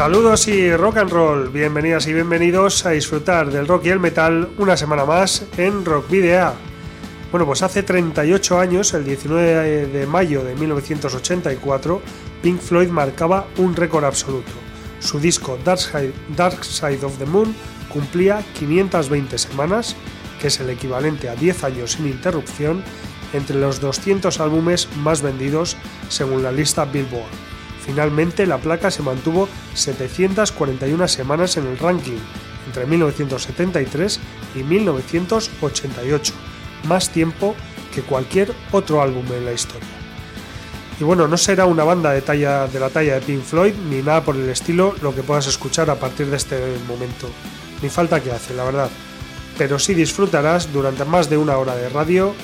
Saludos y rock and roll, bienvenidas y bienvenidos a disfrutar del rock y el metal una semana más en Rock Video. Bueno, pues hace 38 años, el 19 de mayo de 1984, Pink Floyd marcaba un récord absoluto. Su disco Dark Side, of the Moon cumplía 520 semanas, que es el equivalente a 10 años sin interrupción, entre los 200 álbumes más vendidos según la lista Billboard. Finalmente, la placa se mantuvo 741 semanas en el ranking entre 1973 y 1988, más tiempo que cualquier otro álbum en la historia. Y bueno, no será una banda de, talla, de la talla de Pink Floyd ni nada por el estilo lo que puedas escuchar a partir de este momento, ni falta que hace, la verdad. Pero sí disfrutarás durante más de una hora de radio,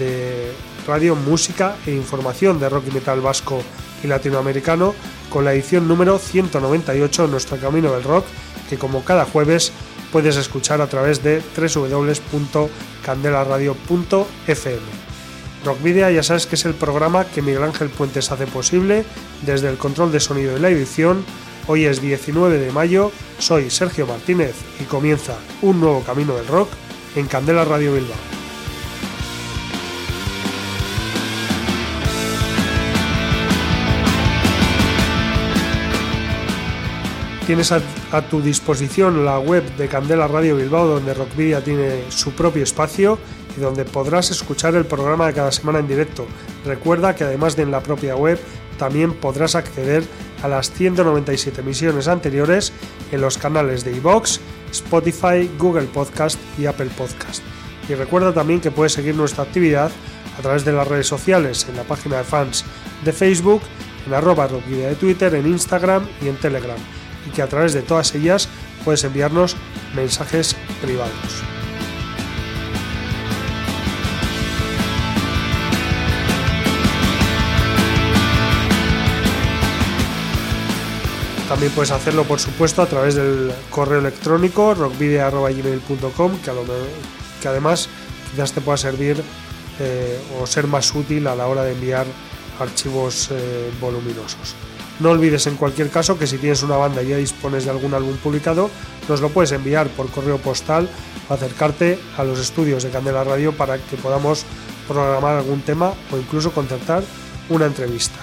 de radio, música e información de rock y metal vasco y latinoamericano con la edición número 198 de Nuestro Camino del Rock, que como cada jueves puedes escuchar a través de www.candelaradio.fm. Rockvidia ya sabes que es el programa que Miguel Ángel Puentes hace posible desde el control de sonido y la edición. Hoy es 19 de mayo, soy Sergio Martínez y comienza un nuevo camino del rock en Candela Radio Bilbao. Tienes a, tu disposición la web de Candela Radio Bilbao, donde Rockvidia tiene su propio espacio y donde podrás escuchar el programa de cada semana en directo. Recuerda que además de en la propia web, también podrás acceder a las 197 emisiones anteriores en los canales de iVoox, Spotify, Google Podcast y Apple Podcast. Y recuerda también que puedes seguir nuestra actividad a través de las redes sociales, en la página de fans de Facebook, en arroba de Twitter, en Instagram y en Telegram y que a través de todas ellas puedes enviarnos mensajes privados. También puedes hacerlo, por supuesto, a través del correo electrónico rockvideo.gmail.com, que, que además quizás te pueda servir eh, o ser más útil a la hora de enviar archivos eh, voluminosos. No olvides en cualquier caso que si tienes una banda y ya dispones de algún álbum publicado, nos lo puedes enviar por correo postal o acercarte a los estudios de Candela Radio para que podamos programar algún tema o incluso concertar una entrevista.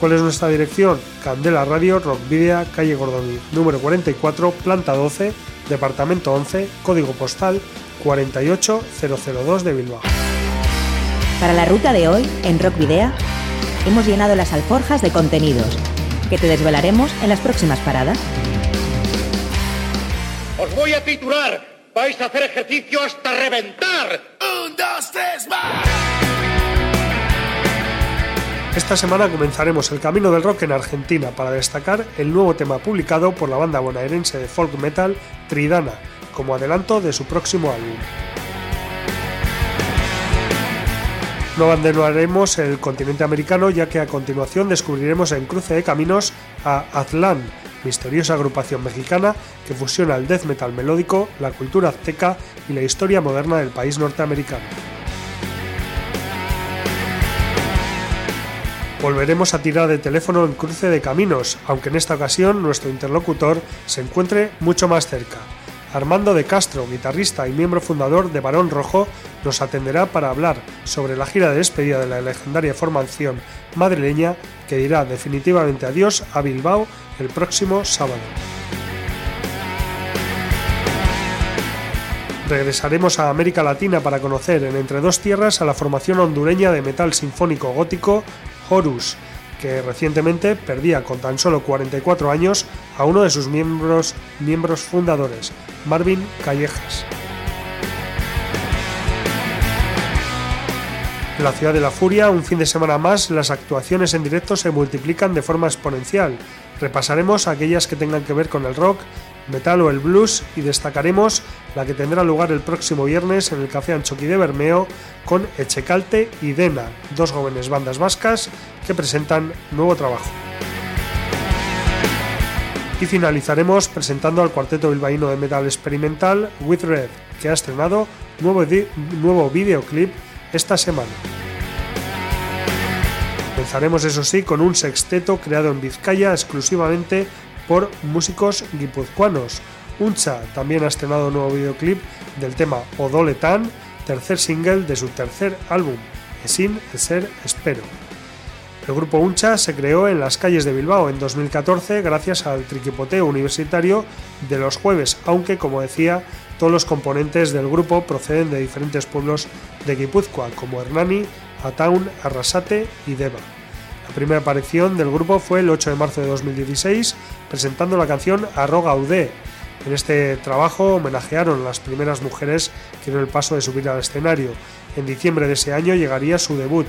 ¿Cuál es nuestra dirección? Candela Radio, Rockvidia, calle Gordoní, número 44, planta 12, departamento 11, código postal 48002 de Bilbao. Para la ruta de hoy, en Rockvidea, hemos llenado las alforjas de contenidos que te desvelaremos en las próximas paradas. Os voy a titular. Vais a hacer ejercicio hasta reventar. Un, dos, tres, más. Esta semana comenzaremos el camino del rock en Argentina para destacar el nuevo tema publicado por la banda bonaerense de folk metal Tridana, como adelanto de su próximo álbum. No abandonaremos el continente americano ya que a continuación descubriremos en cruce de caminos a Aztlán, misteriosa agrupación mexicana que fusiona el death metal melódico, la cultura azteca y la historia moderna del país norteamericano. Volveremos a tirar de teléfono en cruce de caminos, aunque en esta ocasión nuestro interlocutor se encuentre mucho más cerca. Armando de Castro, guitarrista y miembro fundador de Barón Rojo, nos atenderá para hablar sobre la gira de despedida de la legendaria formación madrileña que dirá definitivamente adiós a Bilbao el próximo sábado. Regresaremos a América Latina para conocer en Entre Dos Tierras a la formación hondureña de metal sinfónico gótico Horus, que recientemente perdía con tan solo 44 años a uno de sus miembros, miembros fundadores, Marvin Callejas. En la ciudad de la furia, un fin de semana más, las actuaciones en directo se multiplican de forma exponencial. Repasaremos aquellas que tengan que ver con el rock, metal o el blues y destacaremos la que tendrá lugar el próximo viernes en el Café Anchoqui de Bermeo con Echecalte y Dena, dos jóvenes bandas vascas que presentan nuevo trabajo. Y finalizaremos presentando al cuarteto bilbaíno de metal experimental With Red, que ha estrenado nuevo, nuevo videoclip esta semana. Comenzaremos eso sí con un sexteto creado en Vizcaya exclusivamente por músicos guipuzcoanos. Uncha también ha estrenado un nuevo videoclip del tema Odoletan, tercer single de su tercer álbum, Sin Ser Espero. El grupo Uncha se creó en las calles de Bilbao en 2014 gracias al triquipoteo universitario de los jueves, aunque como decía, todos los componentes del grupo proceden de diferentes pueblos de Guipúzcoa, como Hernani, Ataun, Arrasate y Deva. La primera aparición del grupo fue el 8 de marzo de 2016, presentando la canción Arroga Udé. En este trabajo homenajearon a las primeras mujeres que dieron el paso de subir al escenario. En diciembre de ese año llegaría su debut,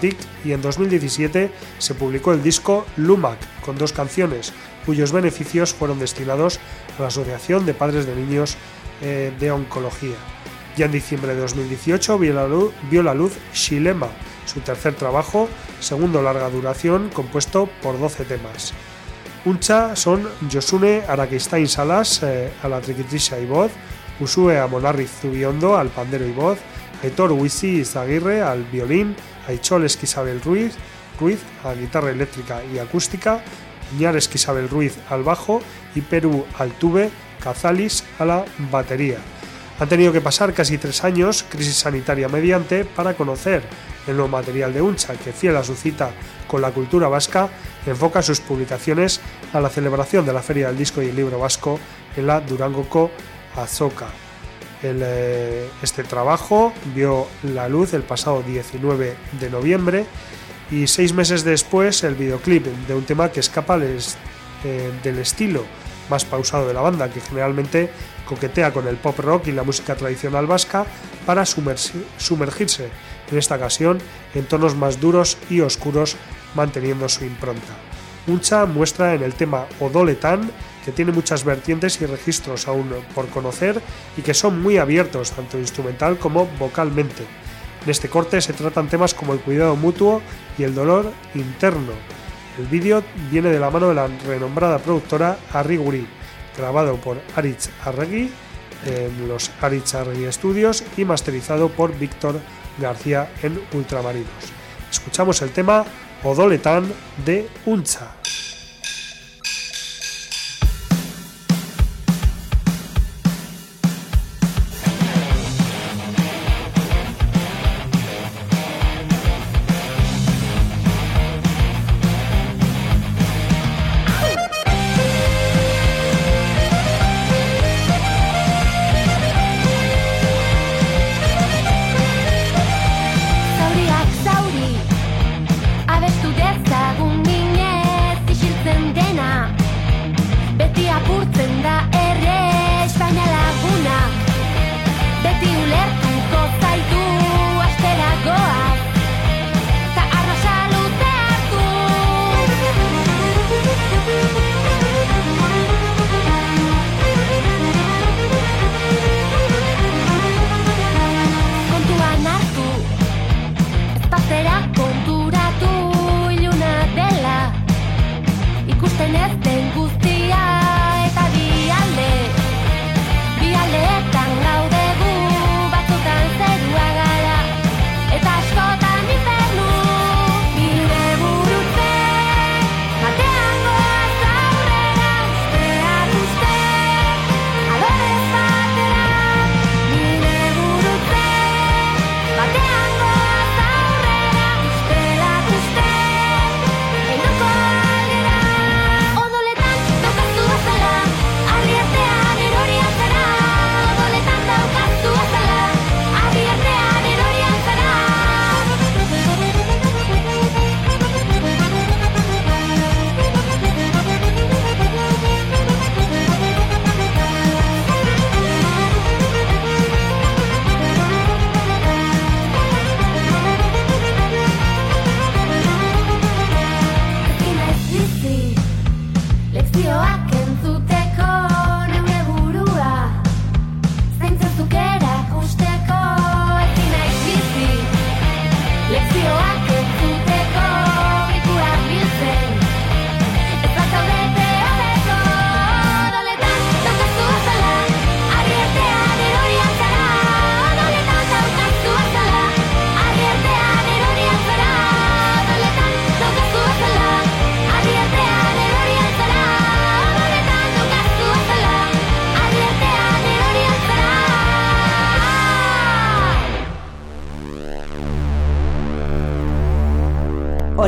Tic y en 2017 se publicó el disco Lumac con dos canciones cuyos beneficios fueron destinados a la Asociación de Padres de Niños eh, de Oncología. Ya en diciembre de 2018 vio la vio la luz Shilema, su tercer trabajo, segundo larga duración, compuesto por 12 temas. Uncha son Josune Araquistain Salas eh, a la triquitrisha y voz, Usue Amonarri Zubiondo al pandero y voz, Aitor Wisi Izaguirre al violín, Aichol Esquisabel Ruiz, Ruiz a guitarra eléctrica y acústica, Ñar Esquisabel Ruiz al bajo y Perú al tube, Cazalis a la batería. Han tenido que pasar casi tres años, crisis sanitaria mediante, para conocer el nuevo material de Uncha, que fiel a su cita con la cultura vasca, enfoca sus publicaciones a la celebración de la Feria del Disco y el Libro Vasco en la Durangoco Azoka. Eh, este trabajo vio la luz el pasado 19 de noviembre y seis meses después el videoclip de un tema que escapa eh, del estilo más pausado de la banda, que generalmente coquetea con el pop rock y la música tradicional vasca para sumergirse en esta ocasión en tonos más duros y oscuros manteniendo su impronta. Uncha muestra en el tema Odoletan que tiene muchas vertientes y registros aún por conocer y que son muy abiertos tanto instrumental como vocalmente. En este corte se tratan temas como el cuidado mutuo y el dolor interno. El vídeo viene de la mano de la renombrada productora Arriguri, grabado por Aritz Arregui en los Aritz Arregui Studios y masterizado por Víctor García en Ultramarinos. Escuchamos el tema Odoletan de Uncha.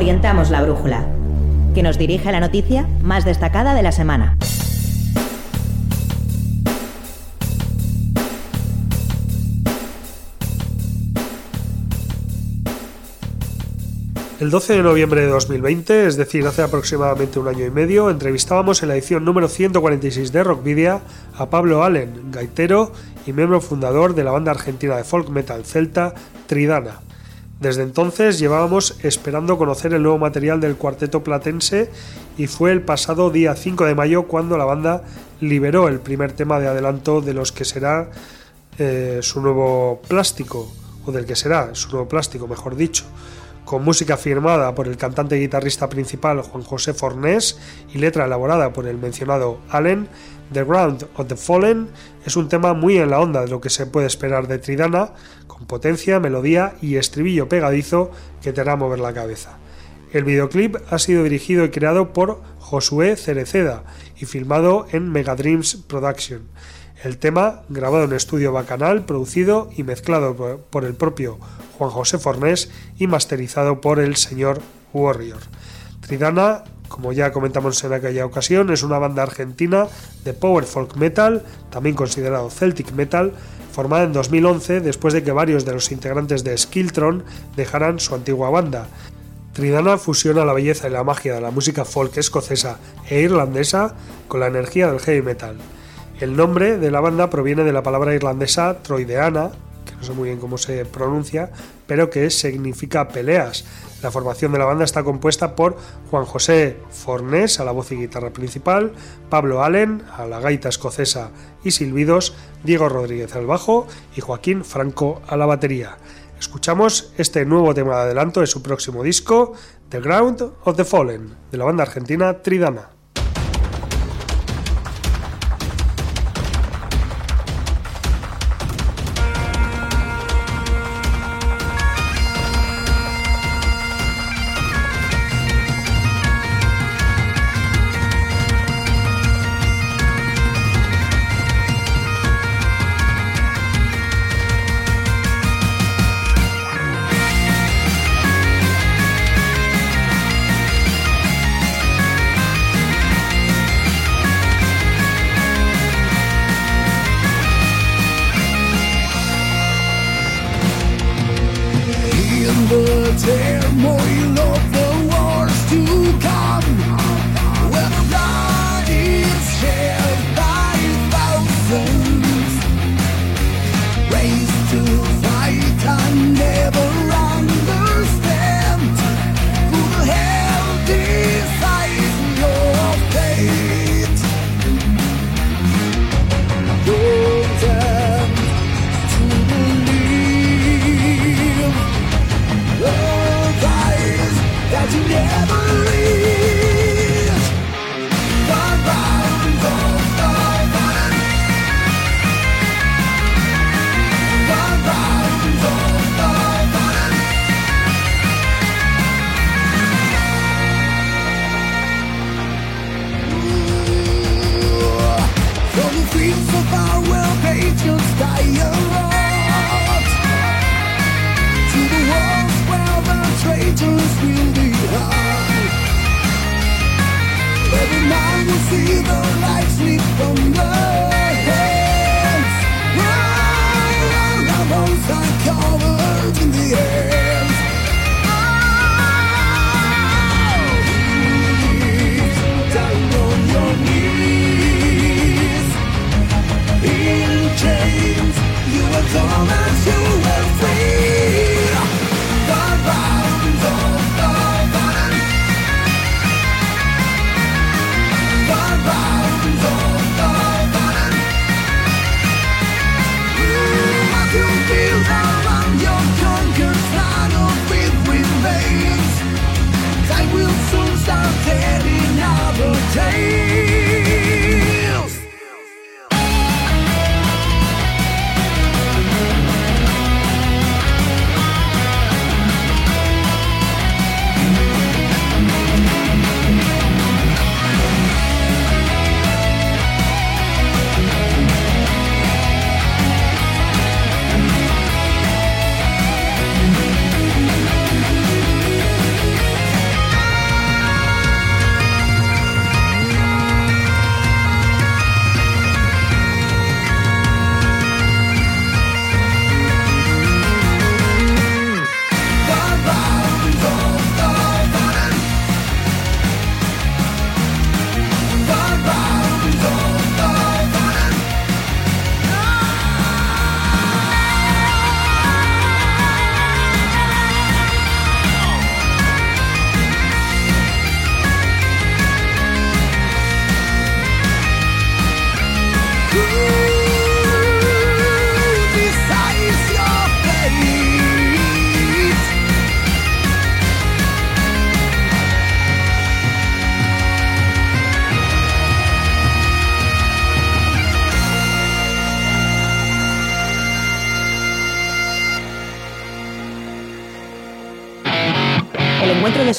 Orientamos la brújula, que nos dirige a la noticia más destacada de la semana. El 12 de noviembre de 2020, es decir, hace aproximadamente un año y medio, entrevistábamos en la edición número 146 de Rockvidia a Pablo Allen, gaitero y miembro fundador de la banda argentina de folk metal celta Tridana. Desde entonces llevábamos esperando conocer el nuevo material del cuarteto platense y fue el pasado día 5 de mayo cuando la banda liberó el primer tema de adelanto de los que será eh, su nuevo plástico, o del que será su nuevo plástico, mejor dicho con música firmada por el cantante y guitarrista principal Juan José Fornés y letra elaborada por el mencionado Allen, The Ground of the Fallen. Es un tema muy en la onda de lo que se puede esperar de Tridana, con potencia, melodía y estribillo pegadizo que te hará mover la cabeza. El videoclip ha sido dirigido y creado por Josué Cereceda y filmado en Megadreams Production. El tema, grabado en estudio bacanal, producido y mezclado por el propio Juan José Fornés y masterizado por el señor Warrior. Tridana, como ya comentamos en aquella ocasión, es una banda argentina de power folk metal, también considerado Celtic metal, formada en 2011 después de que varios de los integrantes de Skiltron dejaran su antigua banda. Tridana fusiona la belleza y la magia de la música folk escocesa e irlandesa con la energía del heavy metal. El nombre de la banda proviene de la palabra irlandesa troideana, sé muy bien cómo se pronuncia, pero que significa peleas. La formación de la banda está compuesta por Juan José Fornés a la voz y guitarra principal, Pablo Allen a la gaita escocesa y silbidos, Diego Rodríguez al bajo y Joaquín Franco a la batería. Escuchamos este nuevo tema de adelanto de su próximo disco, The Ground of the Fallen, de la banda argentina Tridana.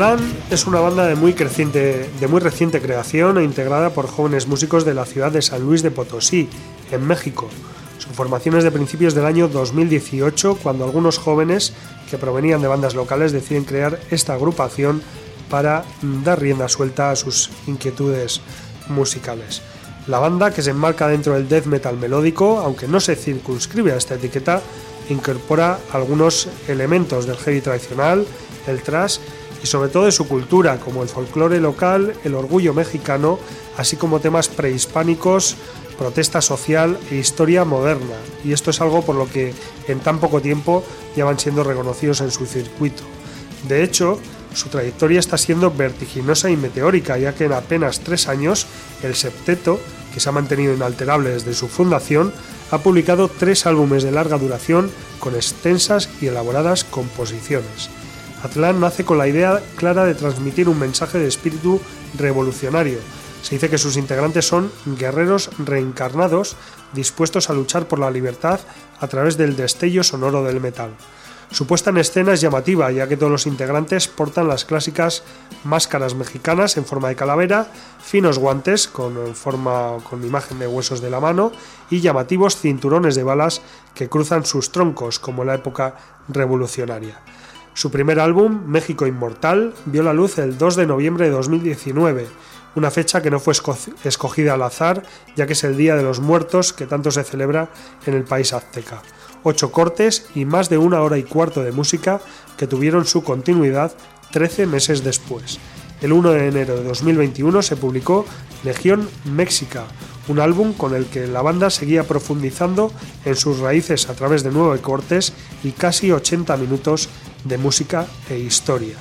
Aztlán es una banda de muy, de muy reciente creación e integrada por jóvenes músicos de la ciudad de San Luis de Potosí, en México. Su formación es de principios del año 2018, cuando algunos jóvenes que provenían de bandas locales deciden crear esta agrupación para dar rienda suelta a sus inquietudes musicales. La banda, que se enmarca dentro del death metal melódico, aunque no se circunscribe a esta etiqueta, incorpora algunos elementos del heavy tradicional, el thrash y sobre todo de su cultura, como el folclore local, el orgullo mexicano, así como temas prehispánicos, protesta social e historia moderna. Y esto es algo por lo que en tan poco tiempo ya van siendo reconocidos en su circuito. De hecho, su trayectoria está siendo vertiginosa y meteórica, ya que en apenas tres años el septeto, que se ha mantenido inalterable desde su fundación, ha publicado tres álbumes de larga duración con extensas y elaboradas composiciones. Atlán nace con la idea clara de transmitir un mensaje de espíritu revolucionario. Se dice que sus integrantes son guerreros reencarnados dispuestos a luchar por la libertad a través del destello sonoro del metal. Su puesta en escena es llamativa, ya que todos los integrantes portan las clásicas máscaras mexicanas en forma de calavera, finos guantes con forma con imagen de huesos de la mano y llamativos cinturones de balas que cruzan sus troncos, como en la época revolucionaria. Su primer álbum, México Inmortal, vio la luz el 2 de noviembre de 2019, una fecha que no fue escogida al azar, ya que es el Día de los Muertos que tanto se celebra en el país azteca. Ocho cortes y más de una hora y cuarto de música que tuvieron su continuidad 13 meses después. El 1 de enero de 2021 se publicó Legión Méxica, un álbum con el que la banda seguía profundizando en sus raíces a través de nueve cortes y casi 80 minutos de música e historia.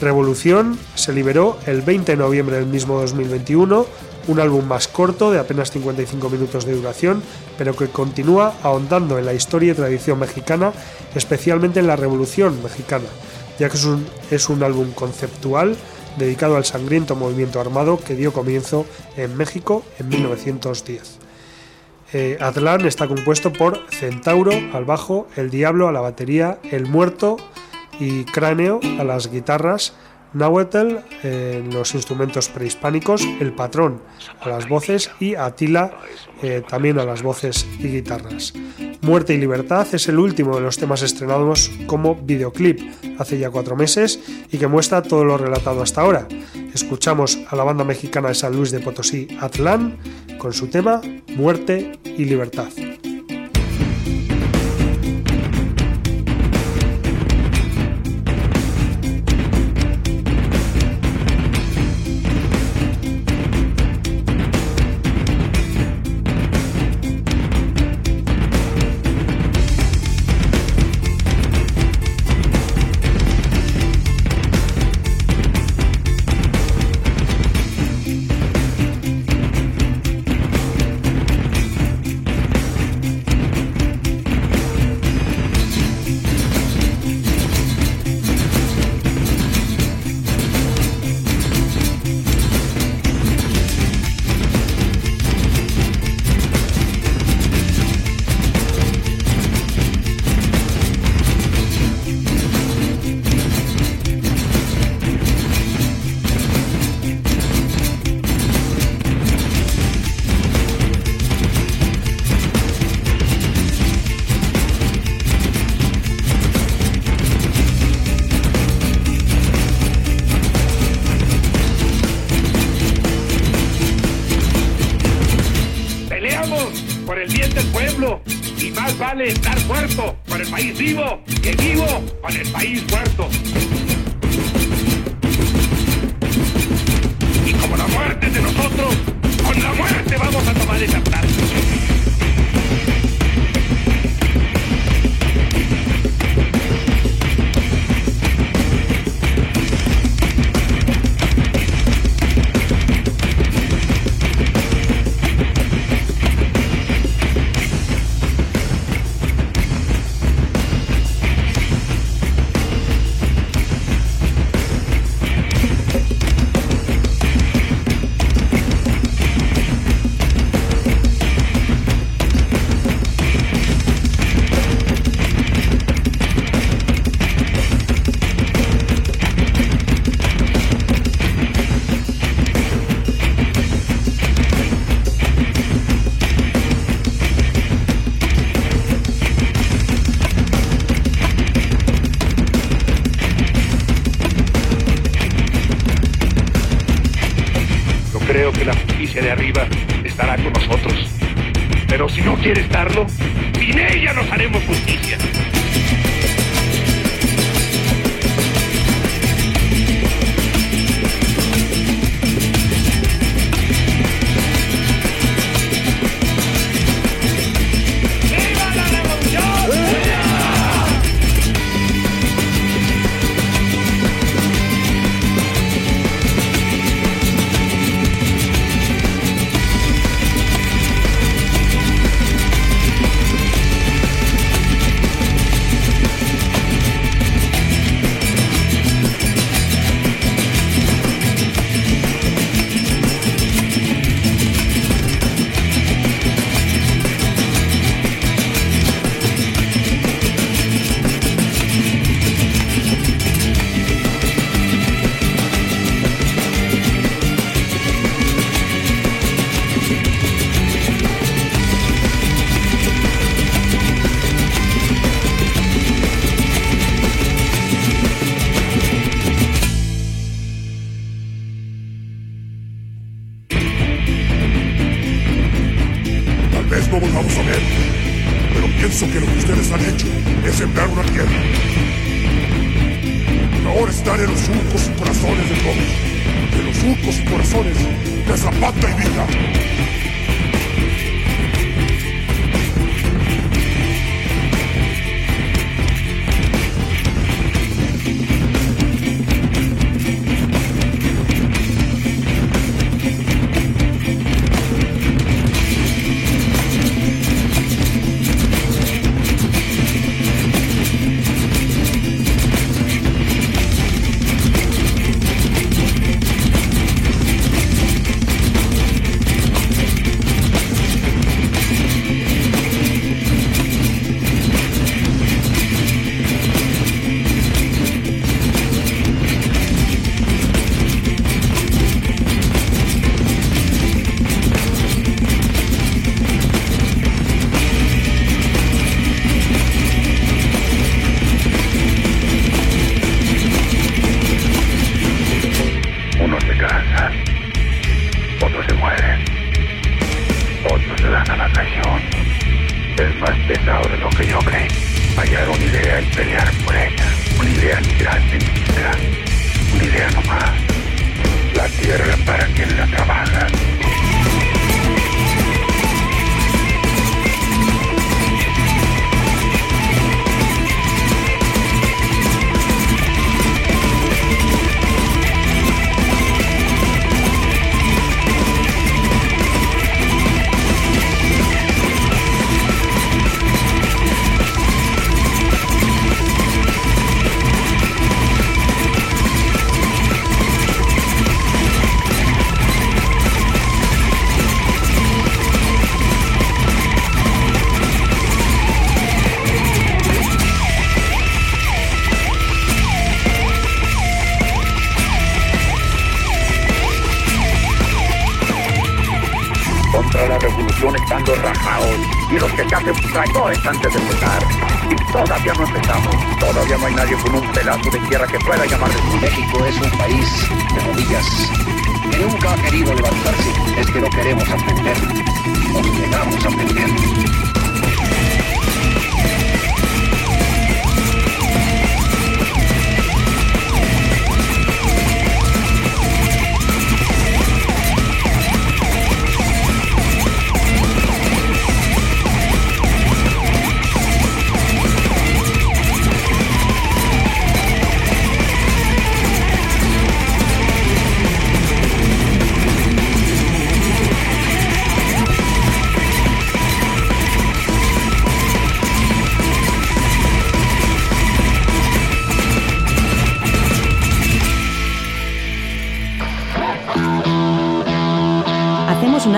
Revolución se liberó el 20 de noviembre del mismo 2021, un álbum más corto de apenas 55 minutos de duración, pero que continúa ahondando en la historia y tradición mexicana, especialmente en la Revolución mexicana, ya que es un, es un álbum conceptual dedicado al sangriento movimiento armado que dio comienzo en México en 1910. Eh, está compuesto por Centauro al bajo, El Diablo a la batería, El Muerto y Cráneo a las guitarras, Nahuatl en los instrumentos prehispánicos, El Patrón a las voces y Atila eh, también a las voces y guitarras. Muerte y Libertad es el último de los temas estrenados como videoclip hace ya cuatro meses y que muestra todo lo relatado hasta ahora. Escuchamos a la banda mexicana de San Luis de Potosí, Atlán, con su tema Muerte y Libertad.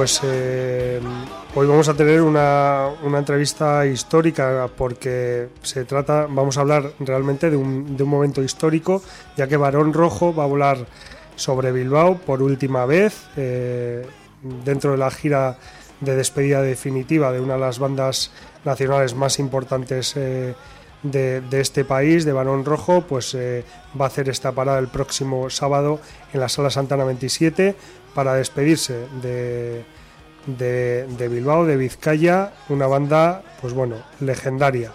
pues eh, hoy vamos a tener una, una entrevista histórica porque se trata, vamos a hablar realmente de un, de un momento histórico, ya que Barón Rojo va a volar sobre Bilbao por última vez eh, dentro de la gira de despedida definitiva de una de las bandas nacionales más importantes eh, de, este país, de Barón Rojo, pues va a hacer esta parada el próximo sábado en la Sala Santana 27 para despedirse de, de, Bilbao, de Vizcaya, una banda, pues bueno, legendaria.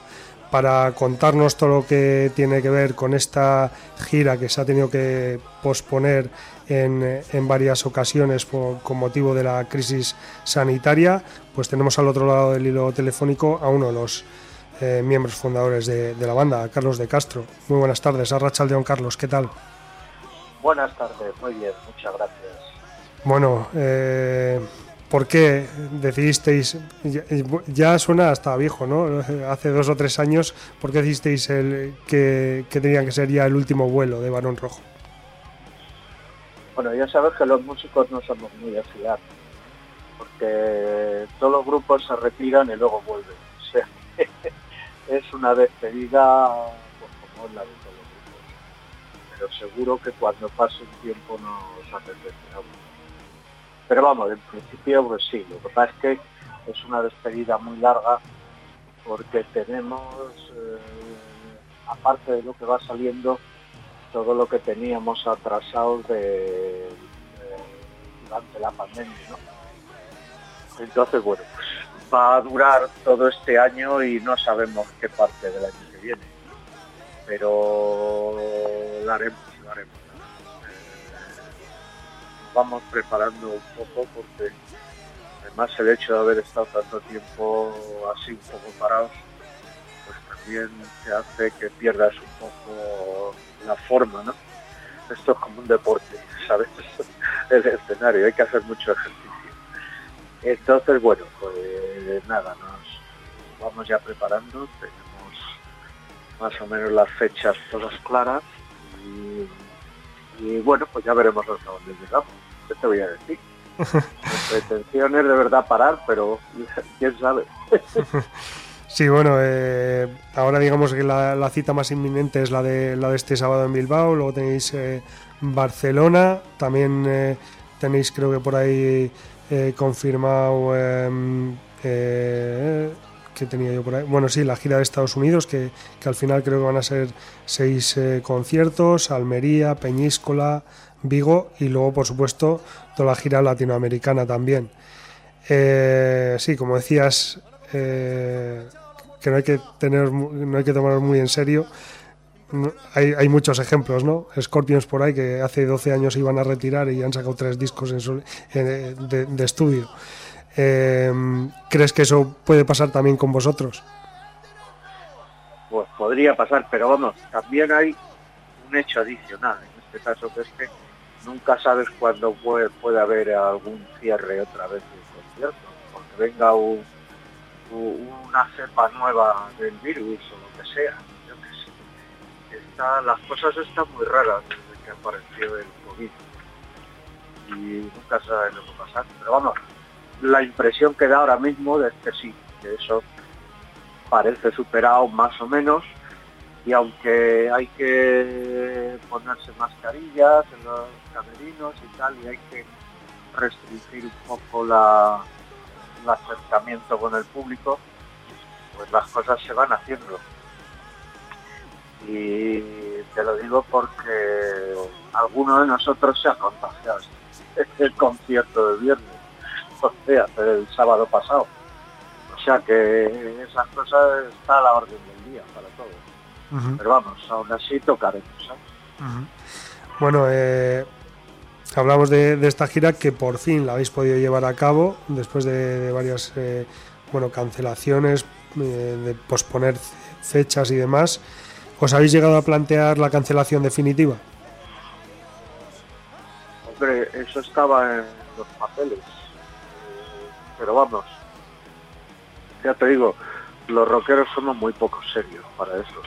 Para contarnos todo lo que tiene que ver con esta gira que se ha tenido que posponer en, en varias ocasiones por- con motivo de la crisis sanitaria, pues tenemos al otro lado del hilo telefónico a uno de los eh, miembros fundadores de, de la banda, a Carlos de Castro. Muy buenas tardes, Arrachaldeón Carlos, ¿qué tal? Buenas tardes, muy bien, muchas gracias. Bueno, eh, ¿por qué decidisteis? Ya, suena hasta viejo, ¿no? Hace dos o tres años, ¿por qué decidisteis el, que, que tenía que ser ya el último vuelo de Barón Rojo? Bueno, ya sabes que los músicos no somos muy de porque todos los grupos se retiran y luego vuelven. O sea, es una despedida pues, como la de todos los grupos. Pero seguro que cuando pase un tiempo nos apetecerá. Pero vamos, en principio pues sí, lo que pasa es que es una despedida muy larga porque tenemos, eh, aparte de lo que va saliendo, todo lo que teníamos atrasado de, durante la pandemia. Entonces, bueno, va a durar todo este año y no sabemos qué parte del año que viene. Pero lo haremos, vamos preparando un poco porque además el hecho de haber estado tanto tiempo así un poco parados, pues también te hace que pierdas un poco la forma, ¿no? Esto es como un deporte, ¿sabes? El escenario, hay que hacer mucho ejercicio. Entonces, bueno, pues nada, nos vamos ya preparando, tenemos más o menos las fechas todas claras y, y bueno, pues ya veremos hasta dónde llegamos. ¿Qué te voy a decir? Nuestra intención es de verdad parar, pero quién sabe. Sí, bueno, eh, ahora digamos que la, la cita más inminente es la de, la de este sábado en Bilbao, luego tenéis eh, Barcelona, también eh, tenéis creo que por ahí eh, confirmado em, eh, que tenía yo por ahí. Bueno, sí, la gira de Estados Unidos, que, que al final creo que van a ser seis eh, conciertos, Almería, Peñíscola, Vigo y luego, por supuesto, toda la gira latinoamericana también. Eh, sí, como decías, eh, que no hay que tener, no hay que tomarlo muy en serio. Hay, muchos ejemplos, ¿no? Scorpions por ahí que hace 12 años iban a retirar y han sacado tres discos en sol- eh, de, estudio. Eh, ¿Crees que eso puede pasar también con vosotros? Pues podría pasar, pero vamos, también hay un hecho adicional en este caso, que es que nunca sabes cuándo puede, puede haber algún cierre otra vez del concierto, porque venga un- un- una cepa nueva del virus o lo que sea. Yo qué sé. las cosas están muy raras desde que apareció el COVID. Y nunca sabe lo que pasa. Pero vamos, la impresión que da ahora mismo es que sí, que eso parece superado más o menos. Y aunque hay que ponerse mascarillas en camerinos y tal, y hay que restringir un poco la, el acercamiento con el público, pues las cosas se van haciendo. Y te lo digo porque alguno de nosotros se ha contagiado el concierto del viernes, o sea, el sábado pasado. O sea que esas cosas está a la orden del día para todos. Pero vamos, aún así tocaremos. ¿sabes? Bueno, eh, hablamos de, esta gira que por fin la habéis podido llevar a cabo después de, de varias eh, bueno, cancelaciones, eh, de posponer fechas y demás. ¿Os habéis llegado a plantear la cancelación definitiva? Hombre, eso estaba en los papeles. Eh, Pero vamos, ya te digo, los rockeros somos muy poco serios para eso.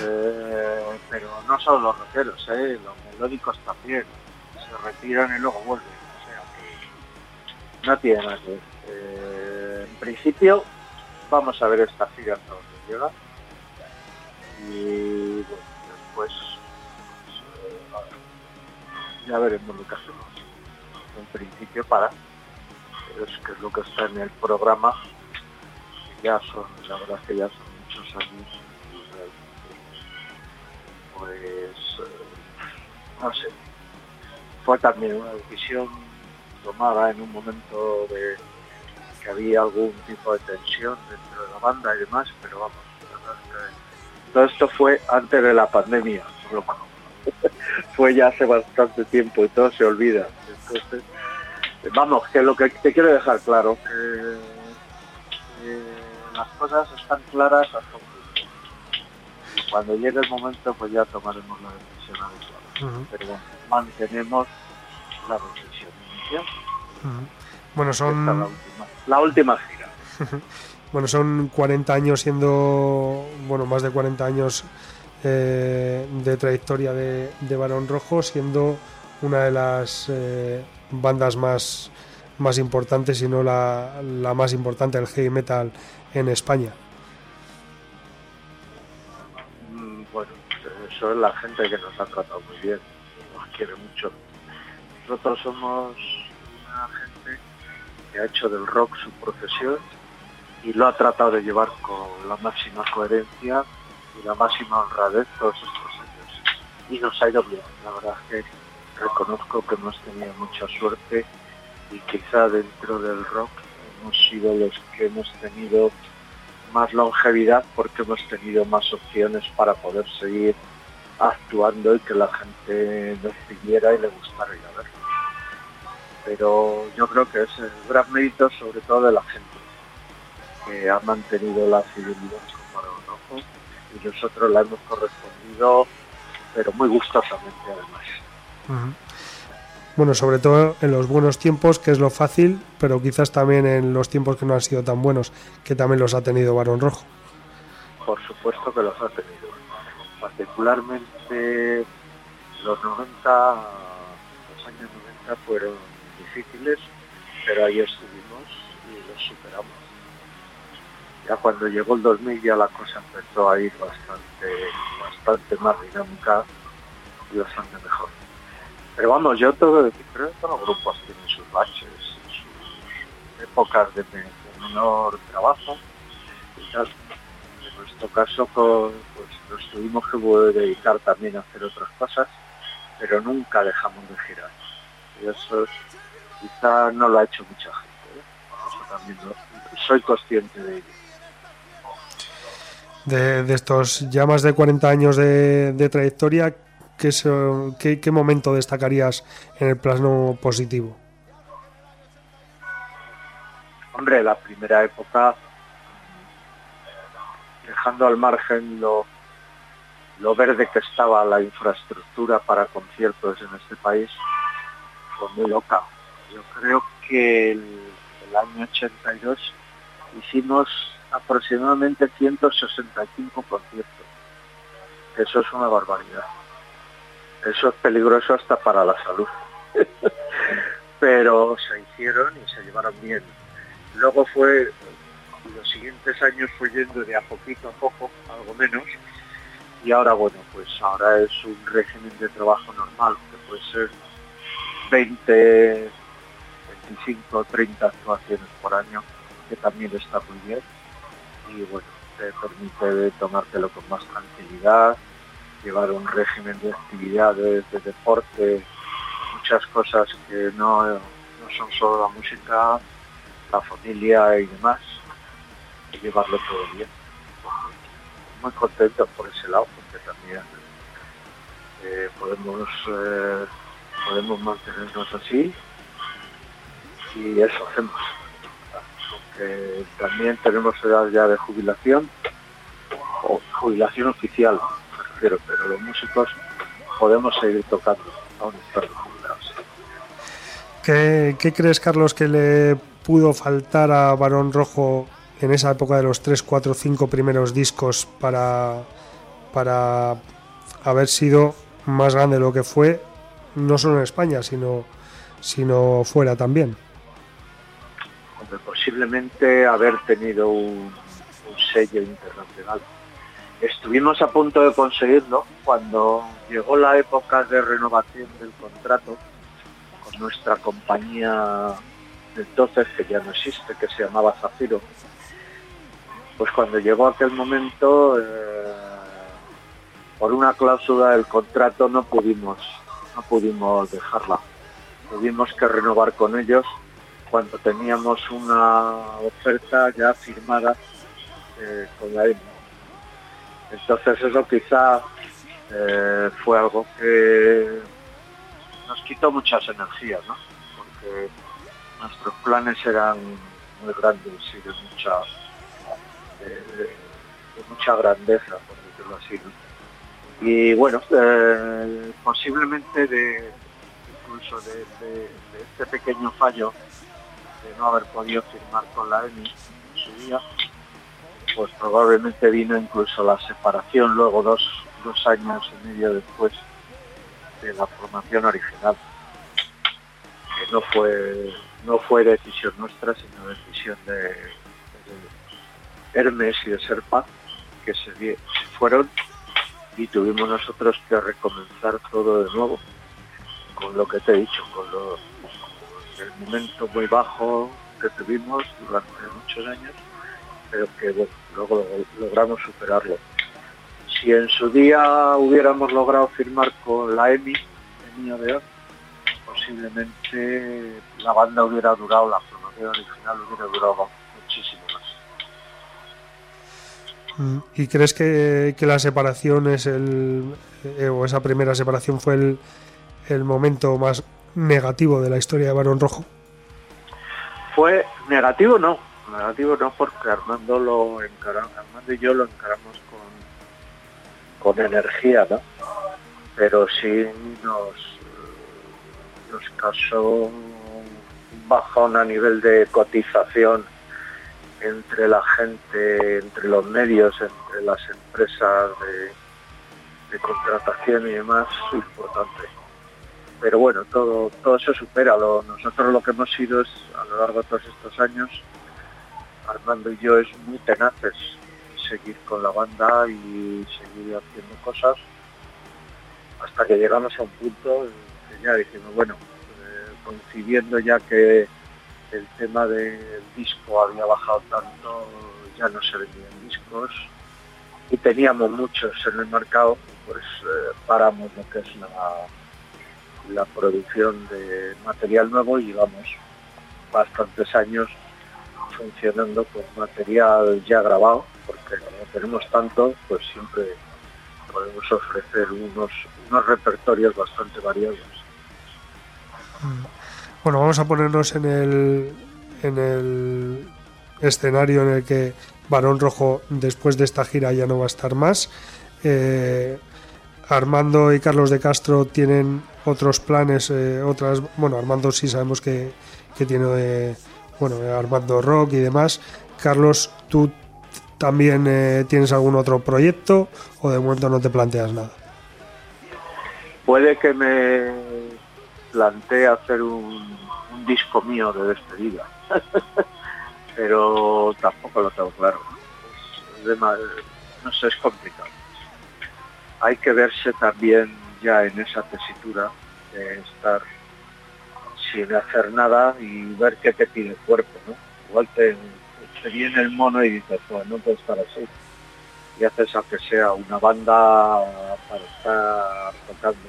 Eh, pero no solo los rockeros, eh, los melódicos también. Se retiran y luego vuelven. O sea que no tiene ver. Eh, en principio, vamos a ver esta gira hasta donde llega. Y bueno, después pues, ya veremos lo que hacemos. En principio para, es que es lo que está en el programa. Ya son, la verdad que ya son muchos años. Pues, eh, no sé, fue también una decisión tomada en un momento de que había algún tipo de tensión dentro de la banda y demás, pero vamos, todo esto fue antes de la pandemia, lo fue ya hace bastante tiempo y todo se olvida. Entonces, eh, vamos, que lo que te quiero dejar claro, que, que las cosas están claras hasta un cuando llegue el momento, pues ya tomaremos la decisión adecuada. Pero bueno, mantenemos la decisión inicial. Bueno, es la son, última, la última gira. bueno, son 40 años siendo, bueno, más de 40 años eh, de trayectoria de, de Barón Rojo, siendo una de las eh, bandas más, más importantes, si no la, la más importante del heavy metal en España. Mm, Bueno, eso es la gente que nos ha tratado muy bien, quiere mucho. Nosotros somos una gente que ha hecho del rock su profesión y lo ha tratado de llevar con la máxima coherencia y la máxima honradez todos estos años. Y nos ha ido bien, la verdad es que reconozco que hemos tenido mucha suerte y quizá dentro del rock hemos sido los que hemos tenido más longevidad porque hemos tenido más opciones para poder seguir actuando y que la gente nos pidiera y le gustara ir a ver. Pero yo creo que es el gran mérito sobre todo de la gente que ha mantenido la fidelidad con Barón Rojo y nosotros la hemos correspondido pero muy gustosamente además. Bueno, sobre todo en los buenos tiempos, que es lo fácil, pero quizás también en los tiempos que no han sido tan buenos, que también los ha tenido Barón Rojo. por supuesto que los ha tenido. Particularmente los 90, los años 90 fueron difíciles, pero ahí estuvimos y los superamos. Ya cuando llegó el 2000 ya la cosa empezó a ir bastante, bastante más dinámica y bastante mejor. Pero vamos, yo tengo que decir, creo que los grupos tienen sus baches, sus épocas de, menor trabajo. En nuestro caso, co- pues nos tuvimos que dedicar también a hacer otras cosas, pero nunca dejamos de girar. Y eso quizá no lo ha hecho mucha gente. ¿eh? Eso también lo- soy consciente de ello. De, de estos ya más de 40 años de, de trayectoria, ¿qué, so- qué- qué momento destacarías en el plano positivo? Hombre, la primera época, dejando al margen lo, lo verde que estaba la infraestructura para conciertos en este país, fue muy loca. Yo creo que el, el año 82 hicimos aproximadamente 165 conciertos. eso es una barbaridad. Eso es peligroso hasta para la salud. Pero se hicieron y se llevaron bien. Luego fue, los siguientes años fue yendo de a poquito a poco, algo menos, y ahora bueno, pues ahora es un régimen de trabajo normal, que puede ser 20, 25, 30 actuaciones por año, que también está muy bien. Y bueno, te permite tomártelo con más tranquilidad, llevar un régimen de actividades, de deporte, muchas cosas que no, no son solo la música, la familia y demás, llevarlo todo bien. Muy contento por ese lado, porque también eh, podemos, eh, podemos mantenernos así y eso hacemos. Aunque también tenemos edad ya de jubilación, o jubilación oficial, me refiero, pero los músicos podemos seguir tocando, aún estando jubilados. ¿Qué, qué crees, Carlos, que le pudo faltar a Barón Rojo en esa época de los 3, 4, 5 primeros discos para, para haber sido más grande de lo que fue, no solo en España, sino, sino fuera también? Posiblemente haber tenido un, un sello internacional. Estuvimos a punto de conseguirlo cuando llegó la época de renovación del contrato con nuestra compañía entonces, que ya no existe, que se llamaba Zafiro. Pues cuando llegó aquel momento, eh, por una cláusula del contrato no pudimos, no pudimos dejarla. Tuvimos que renovar con ellos cuando teníamos una oferta ya firmada eh, con la EMI. Entonces eso quizá eh, fue algo que nos quitó muchas energías, ¿no? Porque nuestros planes eran muy grandes y de mucha, de, mucha grandeza, por decirlo así. Y bueno, eh, posiblemente de incluso de, de- este pequeño fallo de no haber podido firmar con la EMI en su día, pues probablemente vino incluso la separación luego dos, dos años y medio después de la formación original que no fue no fue decisión nuestra sino decisión de, de Hermes y de Serpa que se, fueron y tuvimos nosotros que recomenzar todo de nuevo con lo que te he dicho con, el momento muy bajo que tuvimos durante muchos años pero que luego lo- logramos superarlo. Si en su día hubiéramos logrado firmar con la EMI EMI Odeón, posiblemente la banda hubiera durado, la formación original hubiera durado ¿Y crees que, que la separación es el. eh, o esa primera separación fue el, el momento más negativo de la historia de Barón Rojo? Fue negativo no, negativo no porque Armando lo encara- Armando y yo lo encaramos con, con energía, ¿no? Pero sí nos, nos causó un a nivel de cotización entre la gente, entre los medios, entre las empresas de, contratación y demás, importante. Pero bueno, todo, todo se supera. Lo- nosotros lo que hemos sido es, a lo largo de todos estos años, Armando y yo es muy tenaces seguir con la banda y seguir haciendo cosas hasta que llegamos a un punto que ya dijimos, bueno, eh, coincidiendo ya que el tema del disco había bajado tanto, ya no se vendían discos y teníamos muchos en el mercado, pues eh, paramos lo que es la, la producción de material nuevo y llevamos bastantes años funcionando con material ya grabado, porque como tenemos tanto, pues siempre podemos ofrecer unos, unos repertorios bastante variados. Bueno, vamos a ponernos en el, en el escenario en el que Barón Rojo después de esta gira ya no va a estar más. Eh, Armando y Carlos de Castro tienen otros planes, eh, otras, bueno, Armando sí sabemos que, que tiene, eh, bueno, Armando Rock y demás. Carlos, tú también eh, tienes algún otro proyecto o de momento no te planteas nada. Puede que me plantee hacer un, disco mío de despedida, pero tampoco lo tengo claro. No sé, es complicado. Hay que verse también ya en esa tesitura de estar sin hacer nada y ver qué te pide el cuerpo, ¿no? Igual te, viene el mono y dices, pues no puedo estar así. Y haces aunque sea una banda para estar tocando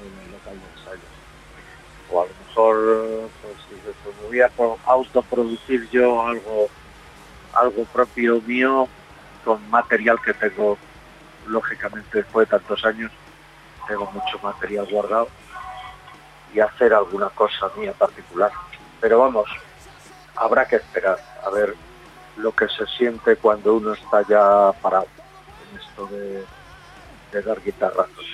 mejor, pues pues voy a pro- autoproducir yo algo, algo propio mío con material que tengo, lógicamente después de tantos años, tengo mucho material guardado y hacer alguna cosa mía particular. Pero vamos, habrá que esperar a ver lo que se siente cuando uno está ya parado en esto de, de dar guitarrazos.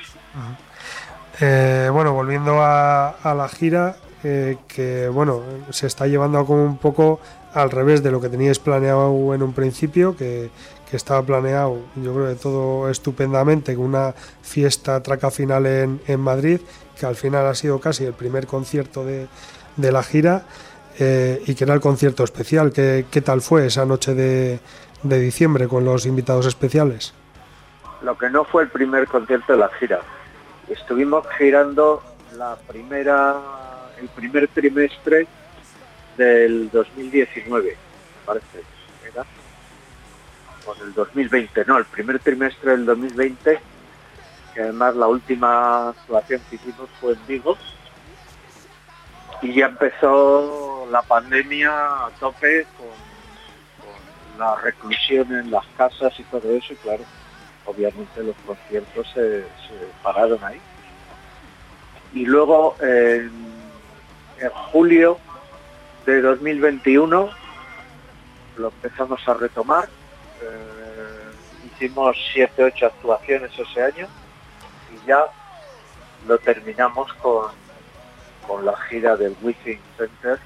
Eh, bueno, volviendo a la gira, eh, que bueno, se está llevando como un poco al revés de lo que teníais planeado en un principio, que, que estaba planeado, yo creo que todo estupendamente, con una fiesta traca final en, en Madrid, que al final ha sido casi el primer concierto de, de la gira, eh, y que era el concierto especial. ¿Qué, qué tal fue esa noche de, de diciembre con los invitados especiales? Lo que no fue el primer concierto de la gira. Estuvimos girando la primera, el primer trimestre del 2019, parece, ¿era? O del 2020, no, el primer trimestre del 2020, que además la última actuación que hicimos fue en Vigo, y ya empezó la pandemia a tope con, con la reclusión en las casas y todo eso, y claro, obviamente los conciertos se, se pararon ahí. Y luego en, en julio de 2021 lo empezamos a retomar. Eh, hicimos siete, ocho actuaciones ese año y ya lo terminamos con, con la gira del Within Center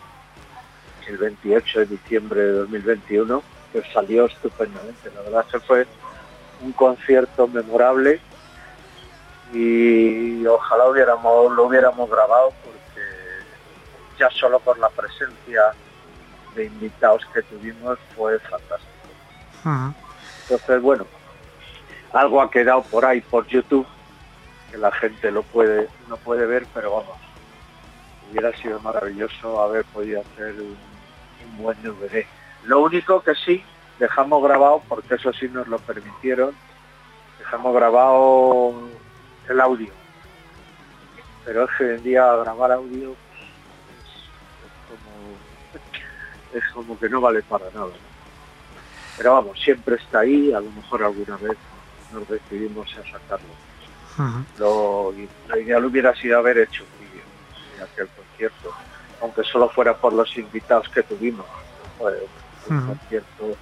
el 28 de diciembre de 2021 que salió estupendamente. La verdad que fue un concierto memorable y ojalá hubiéramos, lo hubiéramos grabado ya solo por la presencia de invitados que tuvimos fue fantástico. Entonces, bueno, algo ha quedado por ahí por YouTube que la gente lo puede, no puede ver, pero vamos, hubiera sido maravilloso haber podido hacer un, un buen DVD. Lo único que sí dejamos grabado, porque eso sí nos lo permitieron, dejamos grabado el audio. Pero es que hoy en día grabar audio es, como, que no vale para nada. ¿no? Pero vamos, siempre está ahí, a lo mejor alguna vez nos decidimos a sacarlo. Lo, lo ideal hubiera sido haber hecho un vídeo de aquel concierto, aunque solo fuera por los invitados que tuvimos. Fue un concierto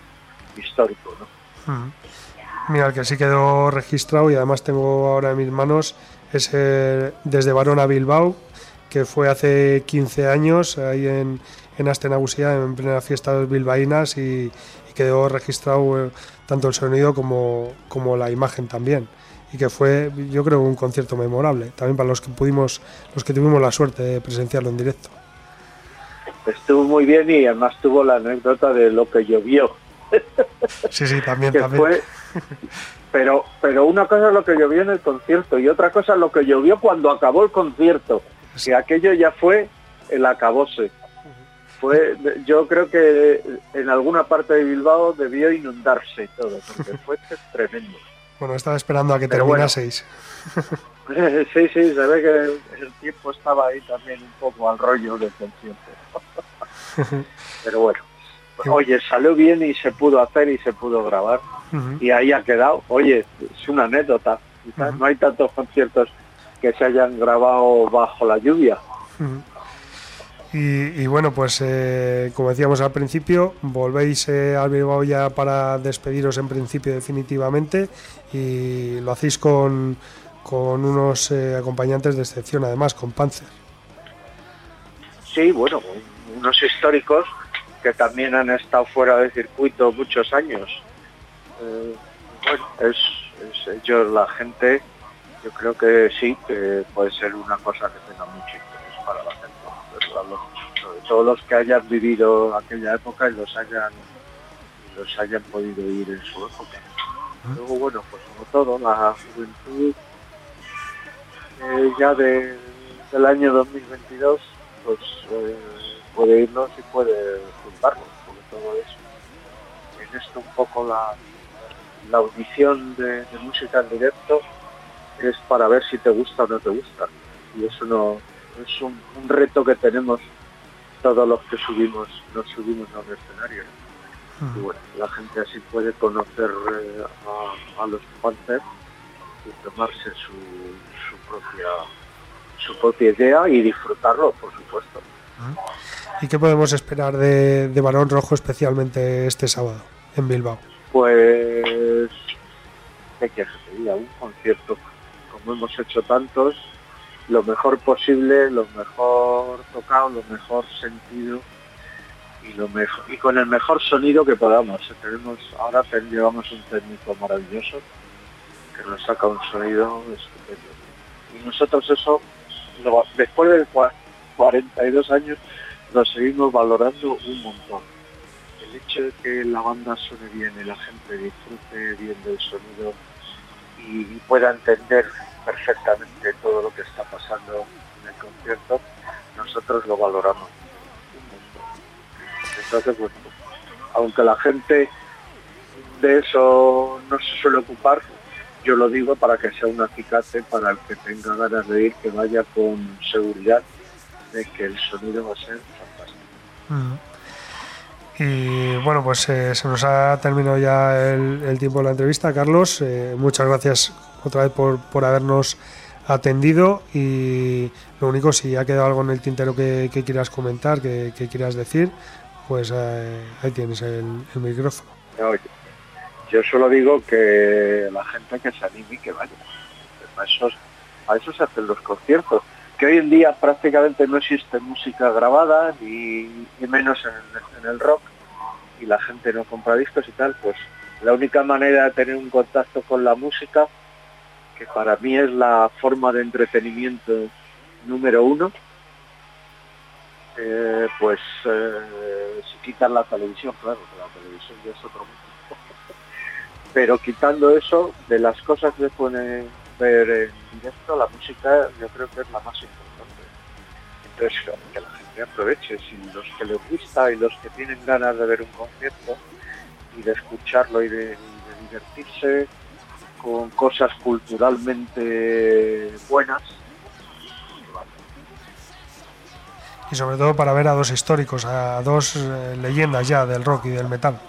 histórico, ¿no? Mira, el que sí quedó registrado y además tengo ahora en mis manos es el desde Barón a Bilbao, que fue hace 15 años ahí en, en Astenagusía, en plena fiesta bilbaínas y, y quedó registrado eh, tanto el sonido como, como la imagen también. Y que fue, yo creo, un concierto memorable, también para los que pudimos, los que tuvimos la suerte de presenciarlo en directo. Estuvo muy bien y además tuvo la anécdota de lo que llovió. Sí, sí, también, también. fue pero pero una cosa es lo que llovió en el concierto y otra cosa es lo que llovió cuando acabó el concierto que aquello ya fue el acabose fue yo creo que en alguna parte de Bilbao debió inundarse y todo porque fue tremendo Bueno, estaba esperando a que Pero bueno. terminaseis. sí sí se ve que el tiempo estaba ahí también un poco al rollo del concierto pero bueno oye salió bien y se pudo hacer y se pudo grabar y ahí ha quedado. Oye, es una anécdota. No hay tantos conciertos que se hayan grabado bajo la lluvia. Y, bueno, pues eh, como decíamos al principio, volvéis eh, al Bilbao ya para despediros en principio definitivamente y lo hacéis con, con unos eh, acompañantes de excepción, además, con Panzer. Sí, bueno, unos históricos que también han estado fuera de circuito muchos años. eh, es, es- yo la gente, yo creo que sí, que puede ser una cosa que tenga mucho interés para la gente. Sobre todo los que hayan vivido aquella época y los hayan los hayan podido ir en su época. Luego, bueno, pues como todo, la juventud eh, ya de- del año 2022, pues eh, puede irnos y puede juntarnos, sobre todo eso. En esto un poco la, la audición de, de música en directo es para ver si te gusta o no te gusta. Y eso no es un, un reto que tenemos todos los que subimos, nos subimos a un escenario. Y bueno, la gente así puede conocer eh, a, a los Panthers y tomarse su, su propia su propia idea y disfrutarlo, por supuesto. ¿Y qué podemos esperar de, de Barón Rojo especialmente este sábado en Bilbao? Pues, ¿qué quieres que te diga? Un concierto, como hemos hecho tantos, lo mejor posible, lo mejor tocado, lo mejor sentido y con el mejor sonido que podamos. Tenemos ahora llevamos un técnico maravilloso que nos saca un sonido estupendo. Y nosotros eso, después de cua- 42 años, lo seguimos valorando un montón el hecho de que la banda suene bien y la gente disfrute bien del sonido y pueda entender perfectamente todo lo que está pasando en el concierto, nosotros lo valoramos. Entonces, aunque la gente de eso no se suele ocupar, yo lo digo para que sea un acicate para el que tenga ganas de ir, que vaya con seguridad de que el sonido va a ser fantástico. Y bueno, pues eh, se nos ha terminado ya el, el tiempo de la entrevista, Carlos. Eh, muchas gracias otra vez por, por habernos atendido y lo único, si ha quedado algo en el tintero que, que quieras comentar, que, quieras decir, pues eh, ahí tienes el, micrófono. Yo solo digo que la gente que se anime y que vaya. Para eso, para eso se hacen los conciertos. Que hoy en día prácticamente no existe música grabada, ni, menos en el rock, y la gente no compra discos y tal, pues la única manera de tener un contacto con la música, que para mí es la forma de entretenimiento número uno, eh, pues eh, si quitan la televisión, claro, que la televisión ya es otro mundo. Pero quitando eso, de las cosas que pueden ver en directo, la música yo creo que es la más importante. Entonces, que la gente aproveche, si los que les gusta y los que tienen ganas de ver un concierto y de escucharlo y de, y de divertirse con cosas culturalmente buenas, Y sobre todo para ver a dos históricos, a dos eh, leyendas ya del rock y del metal.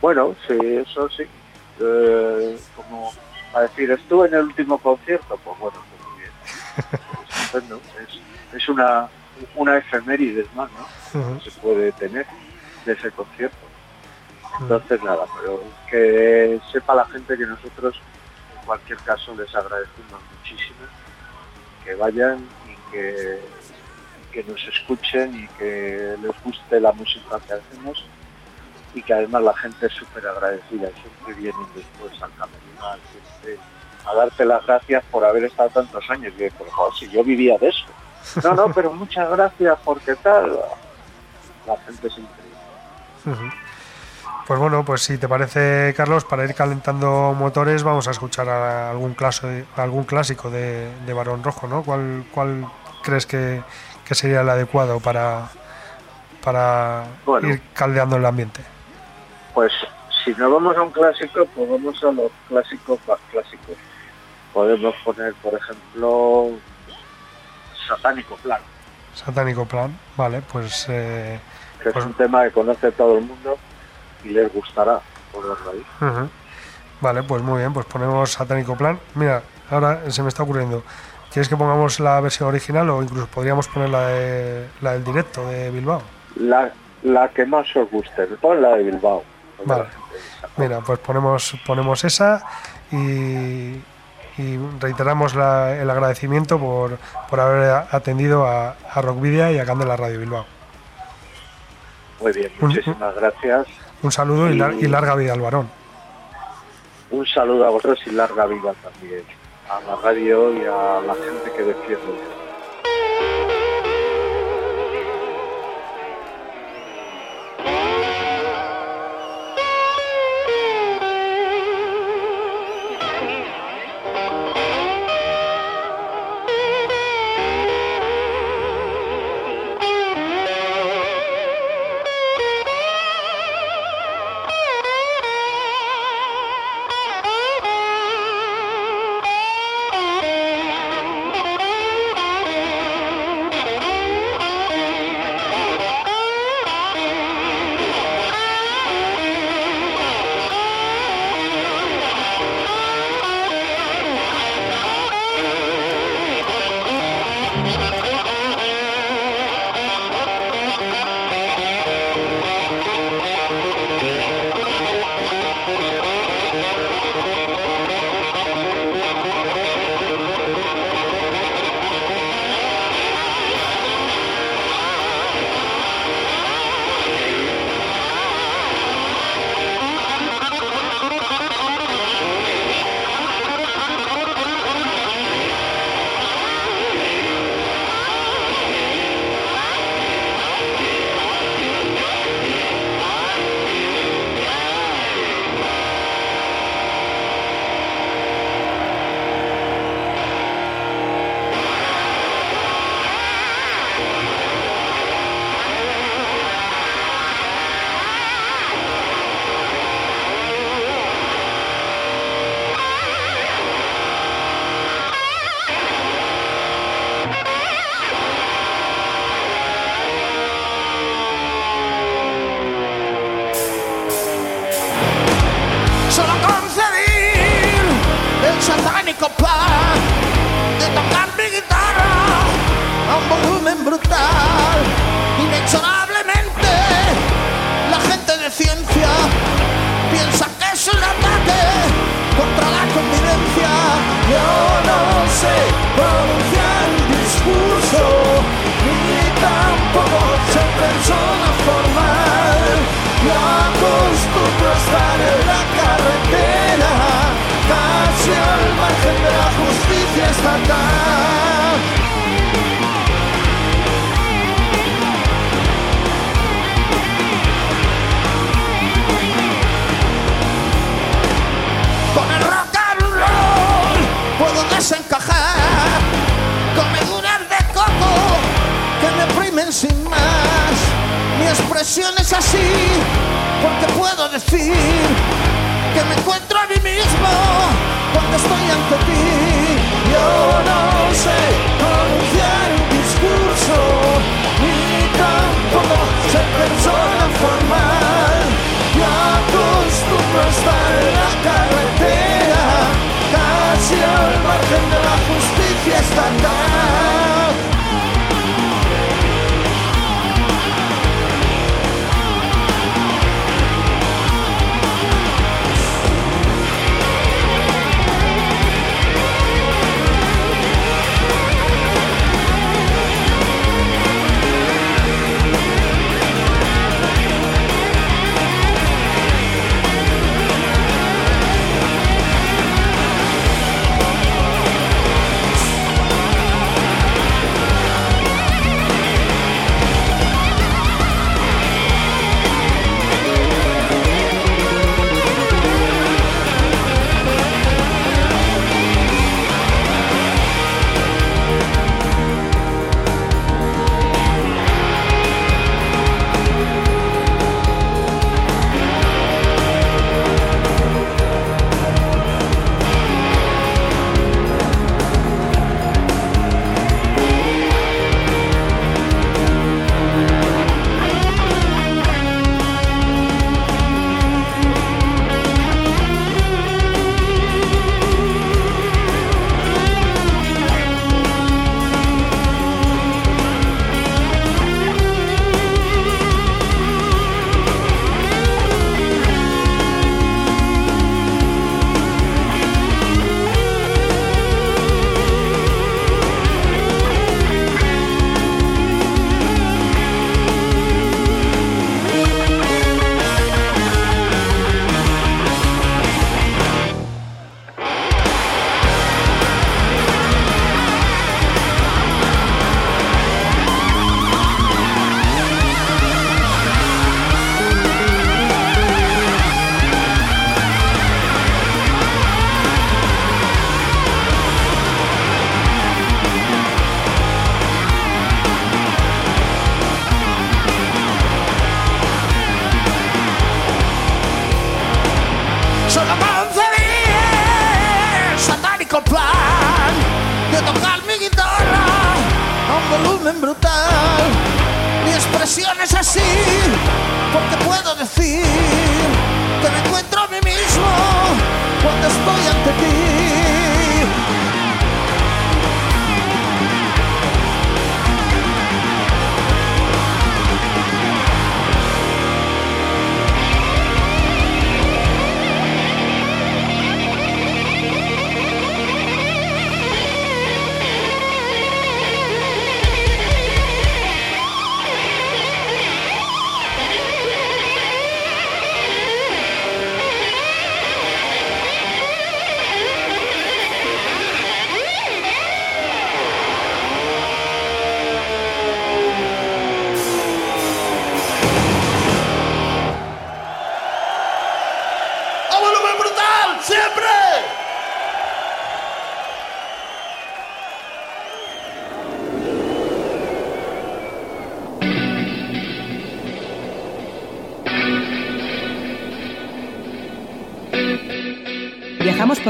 Bueno, sí, eso sí. Eh, como a decir, estuve en el último concierto, pues bueno, pues muy bien. Es estupendo. Es, es una, una efemérides más, ¿no? Se puede tener de ese concierto. Entonces, nada, pero que sepa la gente que nosotros, en cualquier caso, les agradecemos muchísimo que vayan y que, que nos escuchen y que les guste la música que hacemos y que además la gente es súper agradecida, siempre vienen después al camerino siempre a darte las gracias por haber estado tantos años. Y pero joder, si yo vivía de eso. No, no, pero muchas gracias porque tal. La gente es increíble. Pues bueno, pues si te parece, Carlos, para ir calentando motores, vamos a escuchar a algún, claso, algún clásico de, de Barón Rojo, ¿no? ¿Cuál, cuál crees que, que sería el adecuado para, para Bueno. ir caldeando el ambiente? Pues si no vamos a un clásico, pues vamos a los clásicos más clásicos. Podemos poner, por ejemplo, Satánico Plan, Satánico Plan, vale, pues eh, que Pues- es un tema que conoce todo el mundo y les gustará ponerlo ahí. ujú. vale, pues muy bien, pues ponemos Satánico Plan. Mira, ahora se me está ocurriendo, ¿quieres que pongamos la versión original o incluso podríamos poner la, de, la del directo de Bilbao? La, la que más os guste, pon la de Bilbao. Vale. Mira, pues ponemos, ponemos esa y, y reiteramos la- el agradecimiento por, por haber atendido a, a Rockvidia y a Candela Radio Bilbao. Muy bien, muchísimas gracias. Un saludo y, y larga vida al varón. Un saludo a vosotros y larga vida también, a la radio y a la gente que defiende.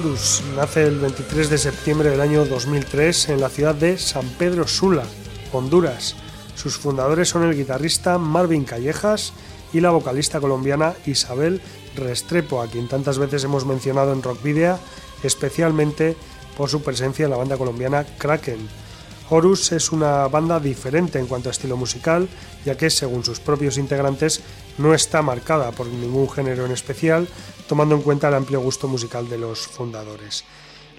Horus nace el 23 de septiembre del año 2003 en la ciudad de San Pedro Sula, Honduras. Sus fundadores son el guitarrista Marvin Callejas y la vocalista colombiana Isabel Restrepo, a quien tantas veces hemos mencionado en Rock Video, especialmente por su presencia en la banda colombiana Kraken. Horus es una banda diferente en cuanto a estilo musical, ya que, según sus propios integrantes, no está marcada por ningún género en especial, tomando en cuenta el amplio gusto musical de los fundadores.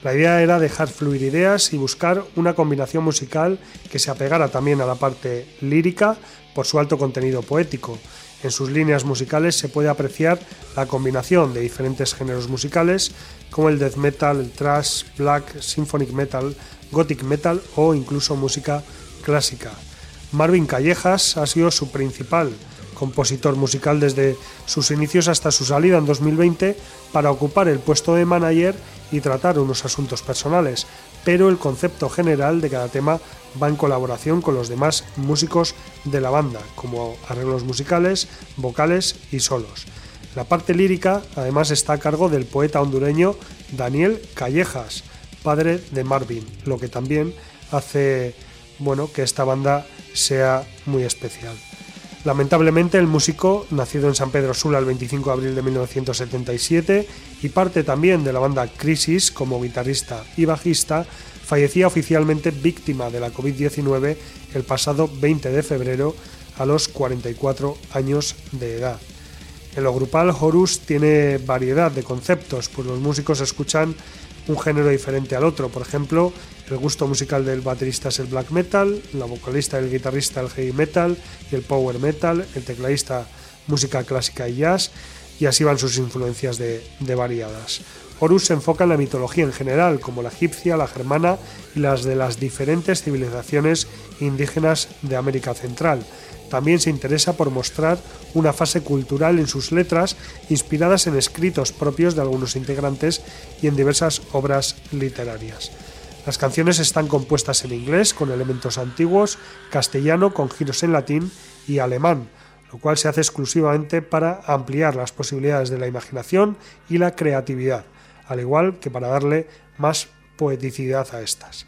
La idea era dejar fluir ideas y buscar una combinación musical que se apegara también a la parte lírica por su alto contenido poético. En sus líneas musicales se puede apreciar la combinación de diferentes géneros musicales como el death metal, el thrash, black, symphonic metal, gothic metal o incluso música clásica. Marvin Callejas ha sido su principal compositor musical desde sus inicios hasta su salida en 2020 para ocupar el puesto de manager y tratar unos asuntos personales, pero el concepto general de cada tema va en colaboración con los demás músicos de la banda, como arreglos musicales, vocales y solos. La parte lírica además está a cargo del poeta hondureño Daniel Callejas, padre de Marvin, lo que también hace bueno que esta banda sea muy especial. Lamentablemente el músico, nacido en San Pedro Sula el 25 de abril de 1977 y parte también de la banda Crisis como guitarrista y bajista, fallecía oficialmente víctima de la COVID-19 el pasado 20 de febrero a los 44 años de edad. En lo grupal, Horus tiene variedad de conceptos, pues los músicos escuchan un género diferente al otro. Por ejemplo, el gusto musical del baterista es el black metal, la vocalista y el guitarrista el heavy metal y el power metal, el tecladista música clásica y jazz, y así van sus influencias de, variadas. Horus se enfoca en la mitología en general, como la egipcia, la germana y las de las diferentes civilizaciones indígenas de América Central. También se interesa por mostrar una fase cultural en sus letras, inspiradas en escritos propios de algunos integrantes y en diversas obras literarias. Las canciones están compuestas en inglés con elementos antiguos, castellano con giros en latín y alemán. lo cual se hace exclusivamente para ampliar las posibilidades de la imaginación y la creatividad, al igual que para darle más poeticidad a estas.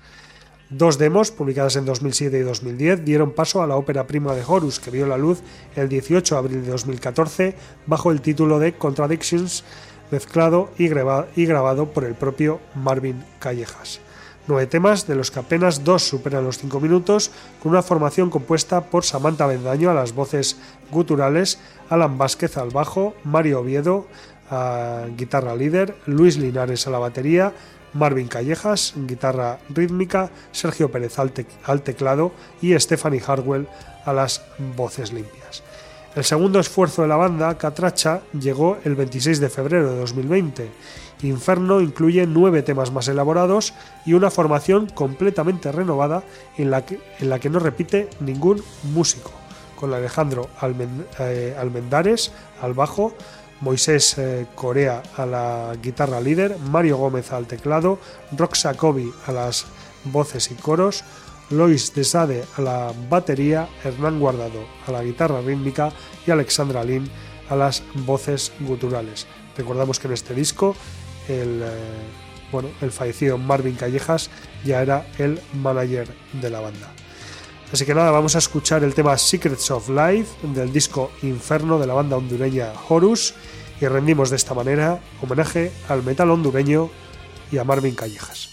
Dos demos, publicadas en 2007 y 2010, dieron paso a la ópera prima de Horus, que vio la luz el 18 de abril de 2014 bajo el título de Contradictions, mezclado y, grabado por el propio Marvin Callejas. Nueve temas, de los que apenas dos superan los cinco minutos, con una formación compuesta por Samantha Bendaño a las voces guturales, Alan Vázquez al bajo, Mario Oviedo a guitarra líder, Luis Linares a la batería, Marvin Callejas, guitarra rítmica, Sergio Pérez al, teclado y Stephanie Harwell a las voces limpias. El segundo esfuerzo de la banda, Catracha, llegó el 26 de febrero de 2020. Inferno incluye nueve temas más elaborados y una formación completamente renovada en la que, en la que no repite ningún músico, con Alejandro eh, Almendares al bajo, Moisés eh, Corea a la guitarra líder, Mario Gómez al teclado, Roxa Kobe a las voces y coros, Lois Desade a la batería, Hernán Guardado a la guitarra rítmica y Alexandra Lin a las voces guturales. Recordamos que en este disco el, eh, bueno, el fallecido Marvin Callejas ya era el manager de la banda. Así que nada, vamos a escuchar el tema Secrets of Life del disco Inferno de la banda hondureña Horus y rendimos de esta manera homenaje al metal hondureño y a Marvin Callejas.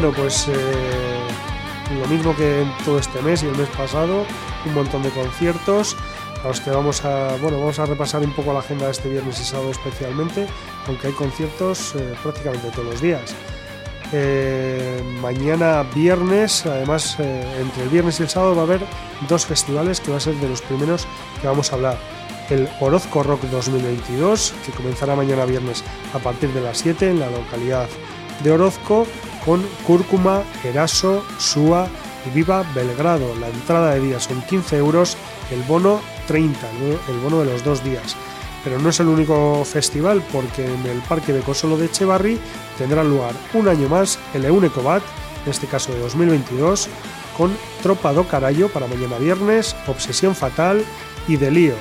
Bueno, pues eh, lo mismo que en todo este mes y el mes pasado, un montón de conciertos a los que vamos a bueno vamos a repasar un poco la agenda de este viernes y sábado especialmente, aunque hay conciertos eh, prácticamente todos los días. Eh, mañana viernes, además entre el viernes y el sábado va a haber dos festivales que va a ser de los primeros que vamos a hablar. El Orozco Rock 2022, que comenzará mañana viernes a partir de las 7 en la localidad de Orozco con Cúrcuma, Eraso, Súa y Viva Belgrado. La entrada de día son 15 euros, el bono 30, el bono de los dos días. Pero no es el único festival porque en el Parque de Cosolo de Echevarri tendrá lugar un año más el Eunecobat, en este caso de 2022, con Tropa do Carallo para mañana viernes, Obsesión Fatal y Delío.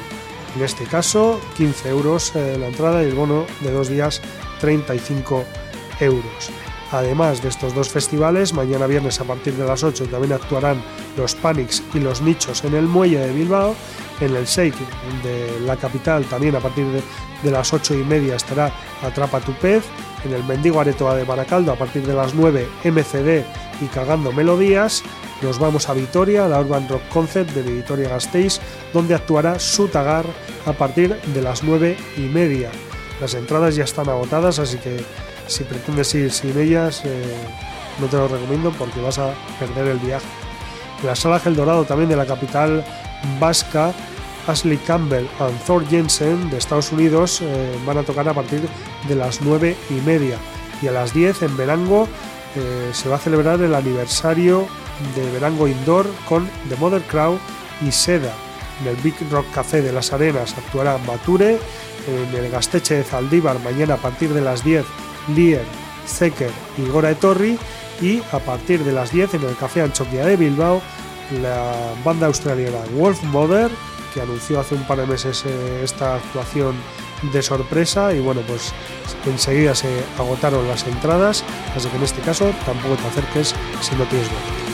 En este caso, 15 euros eh, la entrada y el bono de dos días, 35 euros. Además de estos dos festivales, mañana viernes a partir de las 8 también actuarán los Panics y los Nichos en el Muelle de Bilbao. En el Shake de la capital también a partir de, las 8 y media estará Atrapa tu pez. En el Mendigo Aretoa de Baracaldo a partir de las 9 MCD y Cagando Melodías. Nos vamos a Vitoria, la Urban Rock Concert de Vitoria Gasteiz, donde actuará Sutagar a partir de las 9 y media. Las entradas ya están agotadas, así que si pretendes ir sin ellas, eh, no te lo recomiendo porque vas a perder el viaje. En la sala Gel Dorado también de la capital vasca, Ashley Campbell y Thor Jensen de Estados Unidos eh, van a tocar a partir de las 9 y media. Y a las 10 en Verango eh, se va a celebrar el aniversario de Verango Indoor con The Mother Crow y Seda. En el Big Rock Café de las Arenas actuará Mature, en el Gasteche de Zaldívar mañana a partir de las 10 Lier, Zeker y Gora Etorri y a partir de las 10 en el Café Anchoquia de Bilbao la banda australiana Wolf Mother que anunció hace un par de meses eh, esta actuación de sorpresa y bueno pues enseguida se agotaron las entradas así que en este caso tampoco te acerques si no tienes boleto.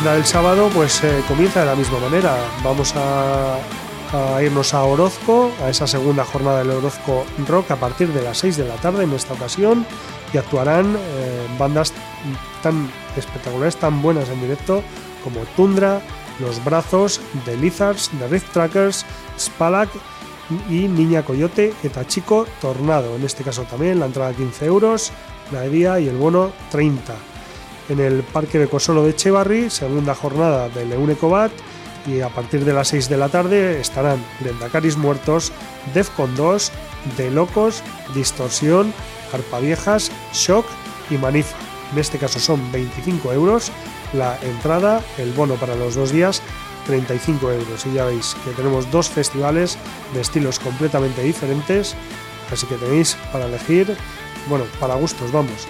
Agenda del sábado pues eh, comienza de la misma manera. Vamos a, irnos a Orozco, a esa segunda jornada del Orozco Rock a partir de las 6 de la tarde en esta ocasión y actuarán eh, bandas tan espectaculares, tan buenas en directo como Tundra, Los Brazos, The Lizards, The Rift Trackers, Spalak y Niña Coyote, Chico Tornado. En este caso también la entrada 15 euros, la de día y el bono 30 en el Parque de Cosolo de Echevarri, segunda jornada del Eunecobat y a partir de las 6 de la tarde estarán Lendacaris Muertos, Defcon 2, De Locos, Distorsión, Viejas, Shock y Manifa. En este caso son 25 euros la entrada, el bono para los dos días 35 euros. Y ya veis que tenemos dos festivales de estilos completamente diferentes, así que tenéis para elegir, bueno, para gustos, vamos.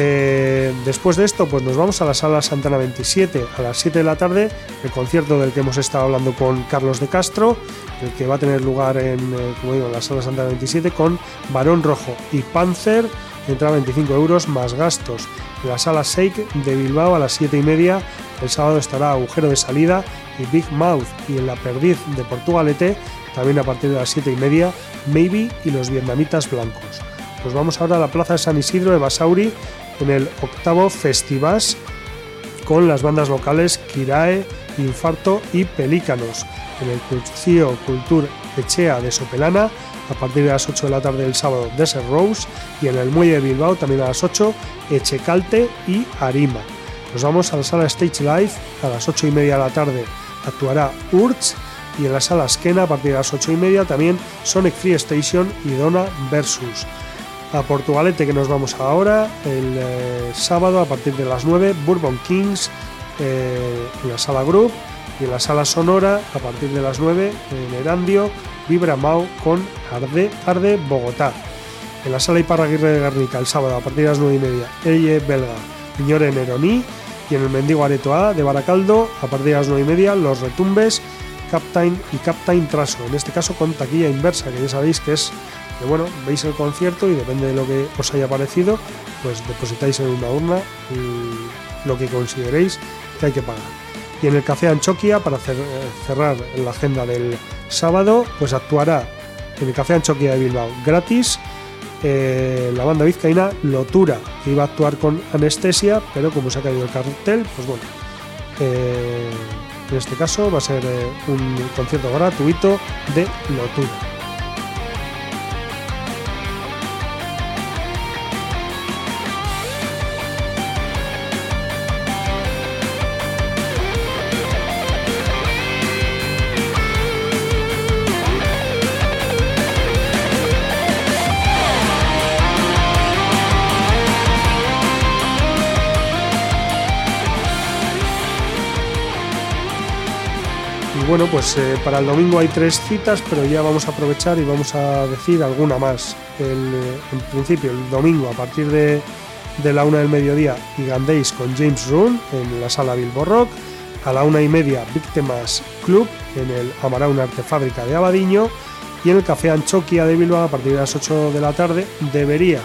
Eh, después de esto, pues nos vamos a la sala Santana 27 a las 7 de la tarde, el concierto del que hemos estado hablando con Carlos de Castro, el que va a tener lugar en, eh, como digo, en la sala Santana 27 con Barón Rojo y Panzer, entrada 25 euros más gastos. En la sala Shake de Bilbao a las 7 y media, el sábado estará Agujero de Salida y Big Mouth, y en la Perdiz de Portugalete, también a partir de las 7 y media, Maybe y los vietnamitas blancos. Nos vamos ahora a la Plaza de San Isidro de Basauri en el octavo Festivas con las bandas locales Kirae, Infarto y Pelícanos. En el Crucio Cultur Echea de Sopelana a partir de las 8 de la tarde del sábado Desert Rose y en el Muelle de Bilbao también a las 8 Echecalte y Arima. Nos vamos a la sala Stage Live a las 8 y media de la tarde actuará Urch y en la sala Skena a partir de las 8 y media también Sonic Free Station y Donna Versus. A Portugalete que nos vamos ahora, el eh, sábado a partir de las 9, Bourbon Kings eh, en la sala Group y en la sala Sonora a partir de las 9 en Erandio, Vibra Mau con Arde, Arde Bogotá. En la sala Iparraguirre de Guernica el sábado a partir de las 9 y media, Elle Belga, Piñore Neroní y en el Mendigo Areto A de Baracaldo a partir de las 9 y media Los Retumbes, Captain y Captain Traso, en este caso con taquilla inversa, que ya sabéis que es que bueno, veis el concierto y depende de lo que os haya parecido, pues depositáis en una urna lo que consideréis que hay que pagar. Y en el Café Anchoquia, para cerrar la agenda del sábado, pues actuará en el Café Anchoquia de Bilbao gratis eh, la banda vizcaína Lotura, que iba a actuar con anestesia, pero como se ha caído el cartel, pues bueno, eh, en este caso va a ser eh, un concierto gratuito de Lotura. Pues eh, para el domingo hay tres citas, pero ya vamos a aprovechar y vamos a decir alguna más. El, eh, en principio, el domingo a partir de, la una del mediodía, Gigandéis con James Roon en la sala Bilbo Rock. A la una y media, Víctimas Club en el Amaraun Arte Fábrica de Abadiño. Y en el Café Anchoquia de Bilbao a partir de las 8 de la tarde debería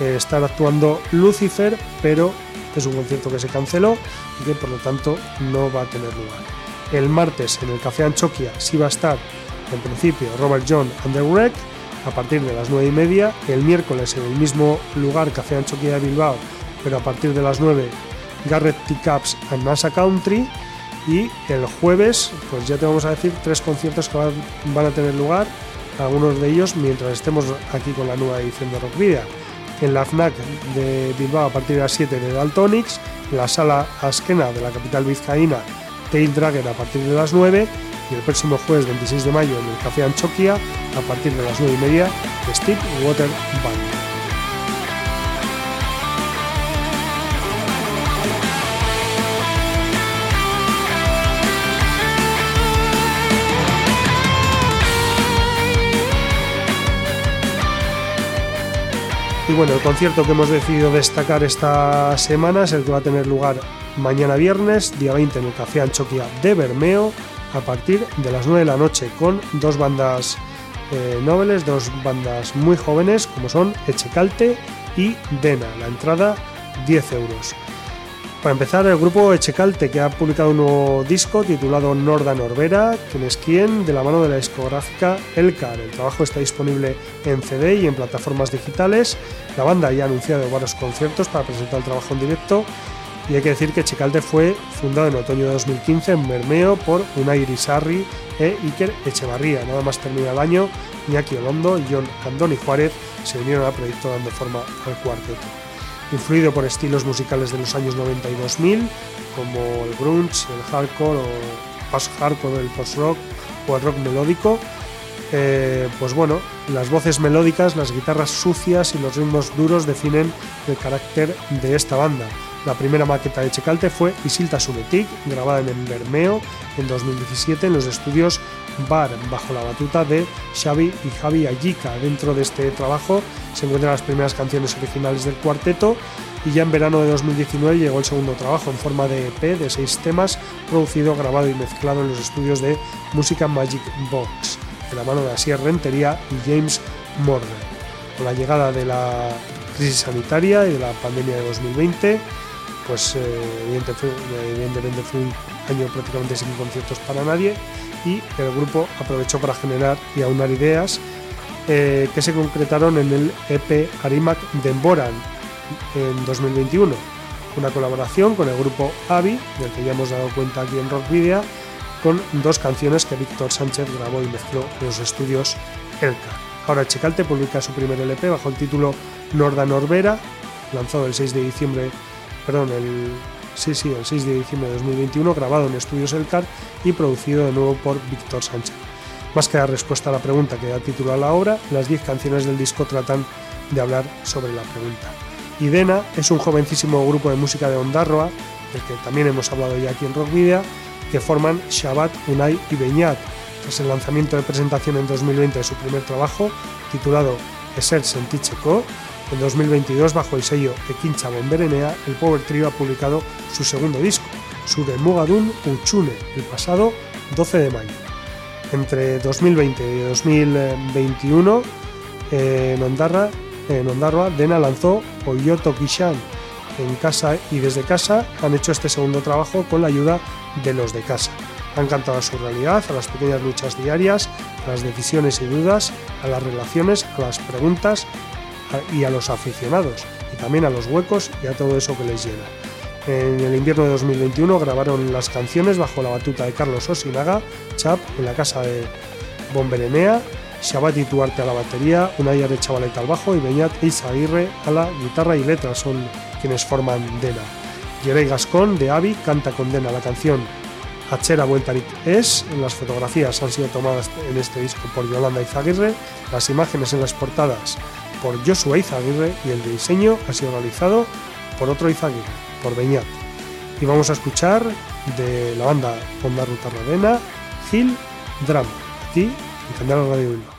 eh, estar actuando Lucifer, pero es un concierto que se canceló y que por lo tanto no va a tener lugar. El martes en el Café Anchoquia sí va a estar, en principio, Robert John and the Wreck a partir de las 9 y media. El miércoles en el mismo lugar, Café Anchoquia de Bilbao, pero a partir de las 9, Garrett Teacups and NASA Country. Y el jueves, pues ya te vamos a decir tres conciertos que van, a tener lugar, algunos de ellos mientras estemos aquí con la nueva edición de Rock Video. En la FNAC de Bilbao a partir de las 7 de Daltonics, la sala Askena de la capital vizcaína Tail Dragger a partir de las 9 y el próximo jueves 26 de mayo en el Café Anchoquia a partir de las 9 y media Steve Water Band. Bueno, el concierto que hemos decidido destacar esta semana es el que va a tener lugar mañana viernes, día 20, en el Café Anchoquia de Bermeo, a partir de las 9 de la noche, con dos bandas eh, dos bandas muy jóvenes, como son Echecalte y Dena. La entrada 10 euros. Para empezar, el grupo Echecalte, que ha publicado un nuevo disco titulado Norda Norbera, quien es quien, de la mano de la discográfica Elcar. El trabajo está disponible en CD y en plataformas digitales. La banda ya ha anunciado varios conciertos para presentar el trabajo en directo y hay que decir que Checalte fue fundado en otoño de 2015 en Bermeo por Unai Irisarri e Iker Echevarría. Nada más termina el año, Iñaki Olondo y John Andoni Juárez se unieron al proyecto dando forma al cuarteto. Influido por estilos musicales de los años 90 y 2000, como el grunge, el hardcore o post-hardcore, el post-rock o el rock melódico, eh, pues bueno, las voces melódicas, las guitarras sucias y los ritmos duros definen el carácter de esta banda. La primera maqueta de Checalte fue Isilta Subetic, grabada en Bermeo en 2017 en los estudios Bar, bajo la batuta de Xavi y Javi Ayika. Dentro de este trabajo se encuentran las primeras canciones originales del cuarteto y ya en verano de 2019 llegó el segundo trabajo en forma de EP de seis temas, producido, grabado y mezclado en los estudios de Música Magic Box, de la mano de Asier Rentería y James Morgan. Con la llegada de la crisis sanitaria y de la pandemia de 2020, pues eh, evidentemente fue un año prácticamente sin conciertos para nadie y el grupo aprovechó para generar y aunar ideas eh, que se concretaron en el EP Arimac Demboran en 2021, una colaboración con el grupo Avi, del que ya hemos dado cuenta aquí en Rock Video, con dos canciones que Víctor Sánchez grabó y mezcló en los estudios Elka. Ahora Checalte publica su primer LP bajo el título Norda Norbera, lanzado el 6 de diciembre, perdón, el sí, sí, el 6 de diciembre de 2021, grabado en estudios Elcar y producido de nuevo por Víctor Sánchez. Más que dar respuesta a la pregunta que da título a la obra, las 10 canciones del disco tratan de hablar sobre la pregunta. Idena es un jovencísimo grupo de música de Ondarroa, del que también hemos hablado ya aquí en Rock Media, que forman Shabbat, Unai y Beñat. Tras el lanzamiento de presentación en 2020 de su primer trabajo, titulado Eser Senticheco, en 2022, bajo el sello Ekincha Bomberenea, el Power Trio ha publicado su segundo disco, Sure Mugadun Uchune, el pasado 12 de mayo. Entre 2020 y 2021, en Ondarra, en Ondarroa, Dena lanzó Oyoto Kishan en casa y desde casa han hecho este segundo trabajo con la ayuda de los de casa. Han cantado a su realidad, a las pequeñas luchas diarias, a las decisiones y dudas, a las relaciones, a las preguntas y a los aficionados, y también a los huecos y a todo eso que les llena. En el invierno de 2021 grabaron las canciones bajo la batuta de Carlos Osinaga, Chap en la casa de Bomberenea, Shabati Tuarte a la batería, Unai de Chavaleta al bajo y Beñat Aguirre a la guitarra y letras son quienes forman Dena. Jerey Gascón de Avi canta con Dena la canción Hachera Bueltarit es. Las fotografías han sido tomadas en este disco por Yolanda Izaguirre, las imágenes en las portadas por Joshua Izaguirre y el diseño ha sido realizado por otro Izaguirre, por Beñat. Y vamos a escuchar de la banda Honda Ruta Radena, Gil Drama, aquí en Canal Radio 1.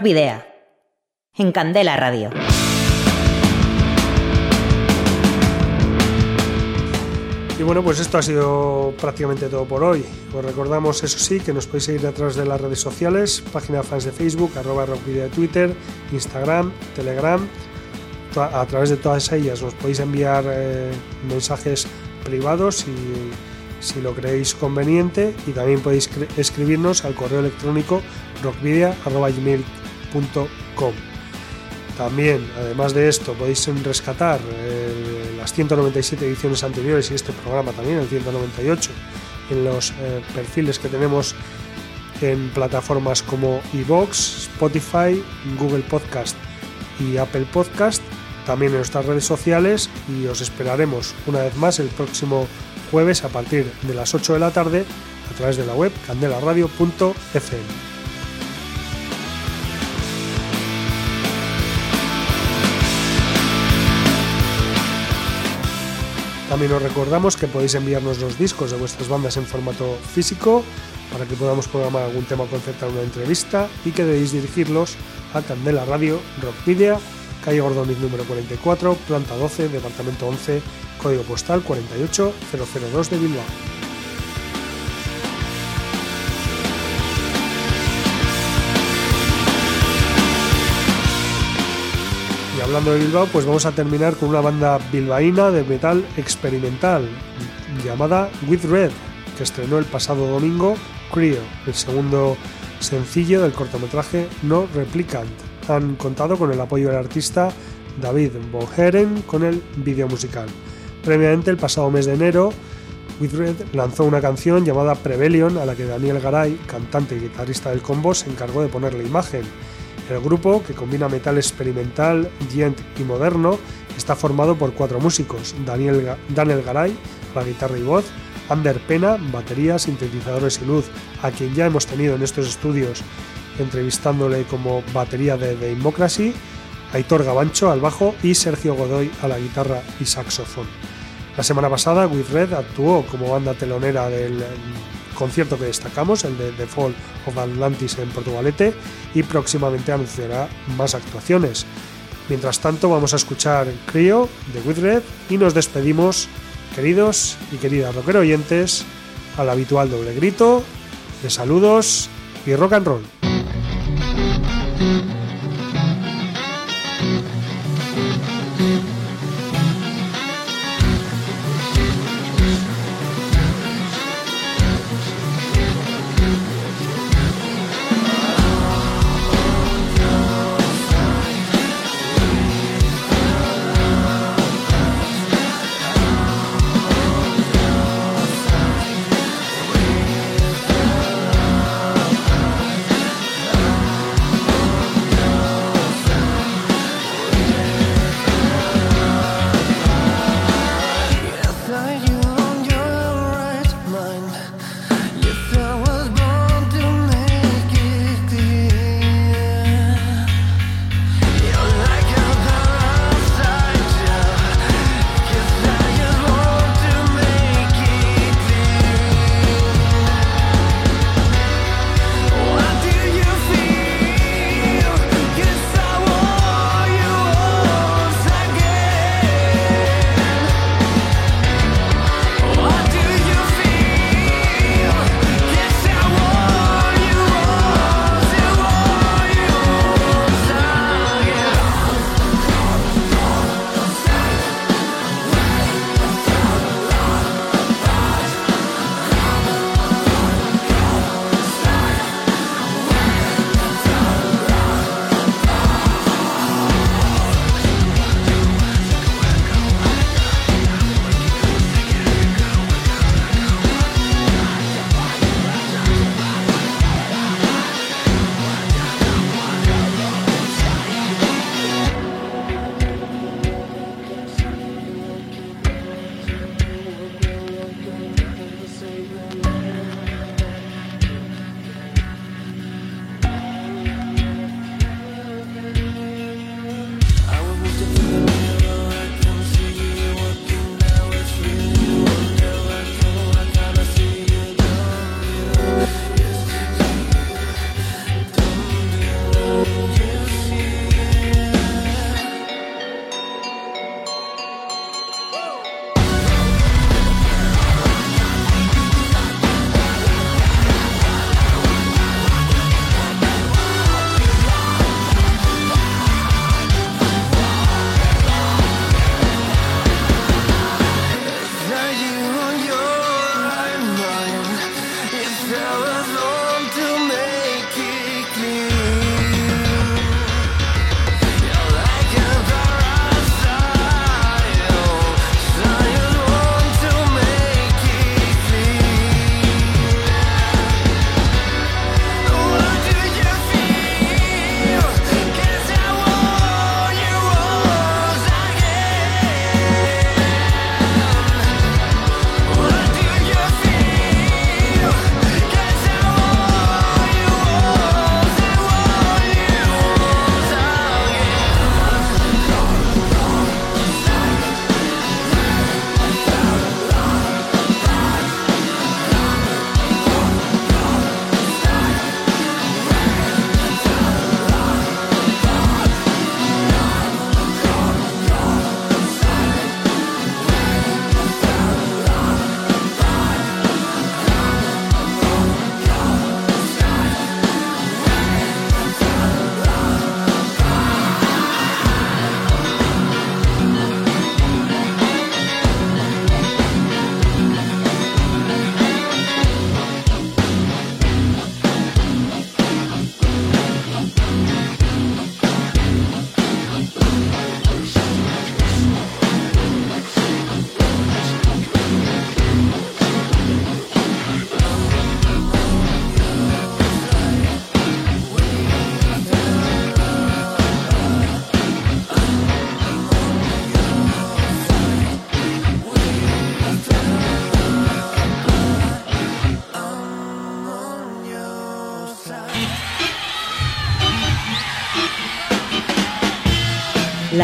Rock Video. En Candela Radio. Y bueno, pues esto ha sido prácticamente todo por hoy. Os recordamos, eso sí, que nos podéis seguir a través de las redes sociales, página fans de Facebook, arroba rockvideo de Twitter, Instagram, Telegram. A través de todas ellas nos podéis enviar eh, mensajes privados si, si lo creéis conveniente y también podéis escribirnos al correo electrónico rockvidia.gmail.com También, además de esto, podéis rescatar eh, las 197 ediciones anteriores y este programa también, el 198, en los eh, perfiles que tenemos en plataformas como iVoox, Spotify, Google Podcast y Apple Podcast, también en nuestras redes sociales y os esperaremos una vez más el próximo jueves a partir de las 8 de la tarde a través de la web candelaradio.fm. También os recordamos que podéis enviarnos los discos de vuestras bandas en formato físico para que podamos programar algún tema o concertar una entrevista y que debéis dirigirlos a Candela Radio Rock Media, calle Gordoniz número 44, planta 12, departamento 11, código postal 48002 de Bilbao. Hablando de Bilbao, pues vamos a terminar con una banda bilbaína de metal experimental llamada With Red, que estrenó el pasado domingo Creo, el segundo sencillo del cortometraje No Replicant. Han contado con el apoyo del artista David Boheren con el vídeo musical. Previamente, el pasado mes de enero, With lanzó una canción llamada Prebellion a la que Daniel Garay, cantante y guitarrista del combo, se encargó de ponerle imagen el grupo, que combina metal experimental, gent y moderno, está formado por cuatro músicos: Daniel, Daniel Garay, la guitarra y voz, Ander Pena, batería, sintetizadores y luz, a quien ya hemos tenido en estos estudios entrevistándole como batería de Democracy, Aitor Gabancho al bajo y Sergio Godoy a la guitarra y saxofón. La semana pasada, With Red actuó como banda telonera del concierto que destacamos, el de The Fall of Atlantis en Portugalete, y próximamente anunciará más actuaciones. Mientras tanto, vamos a escuchar Crio de With Red y nos despedimos, queridos y queridas rocker oyentes, al habitual doble grito de saludos y rock and roll.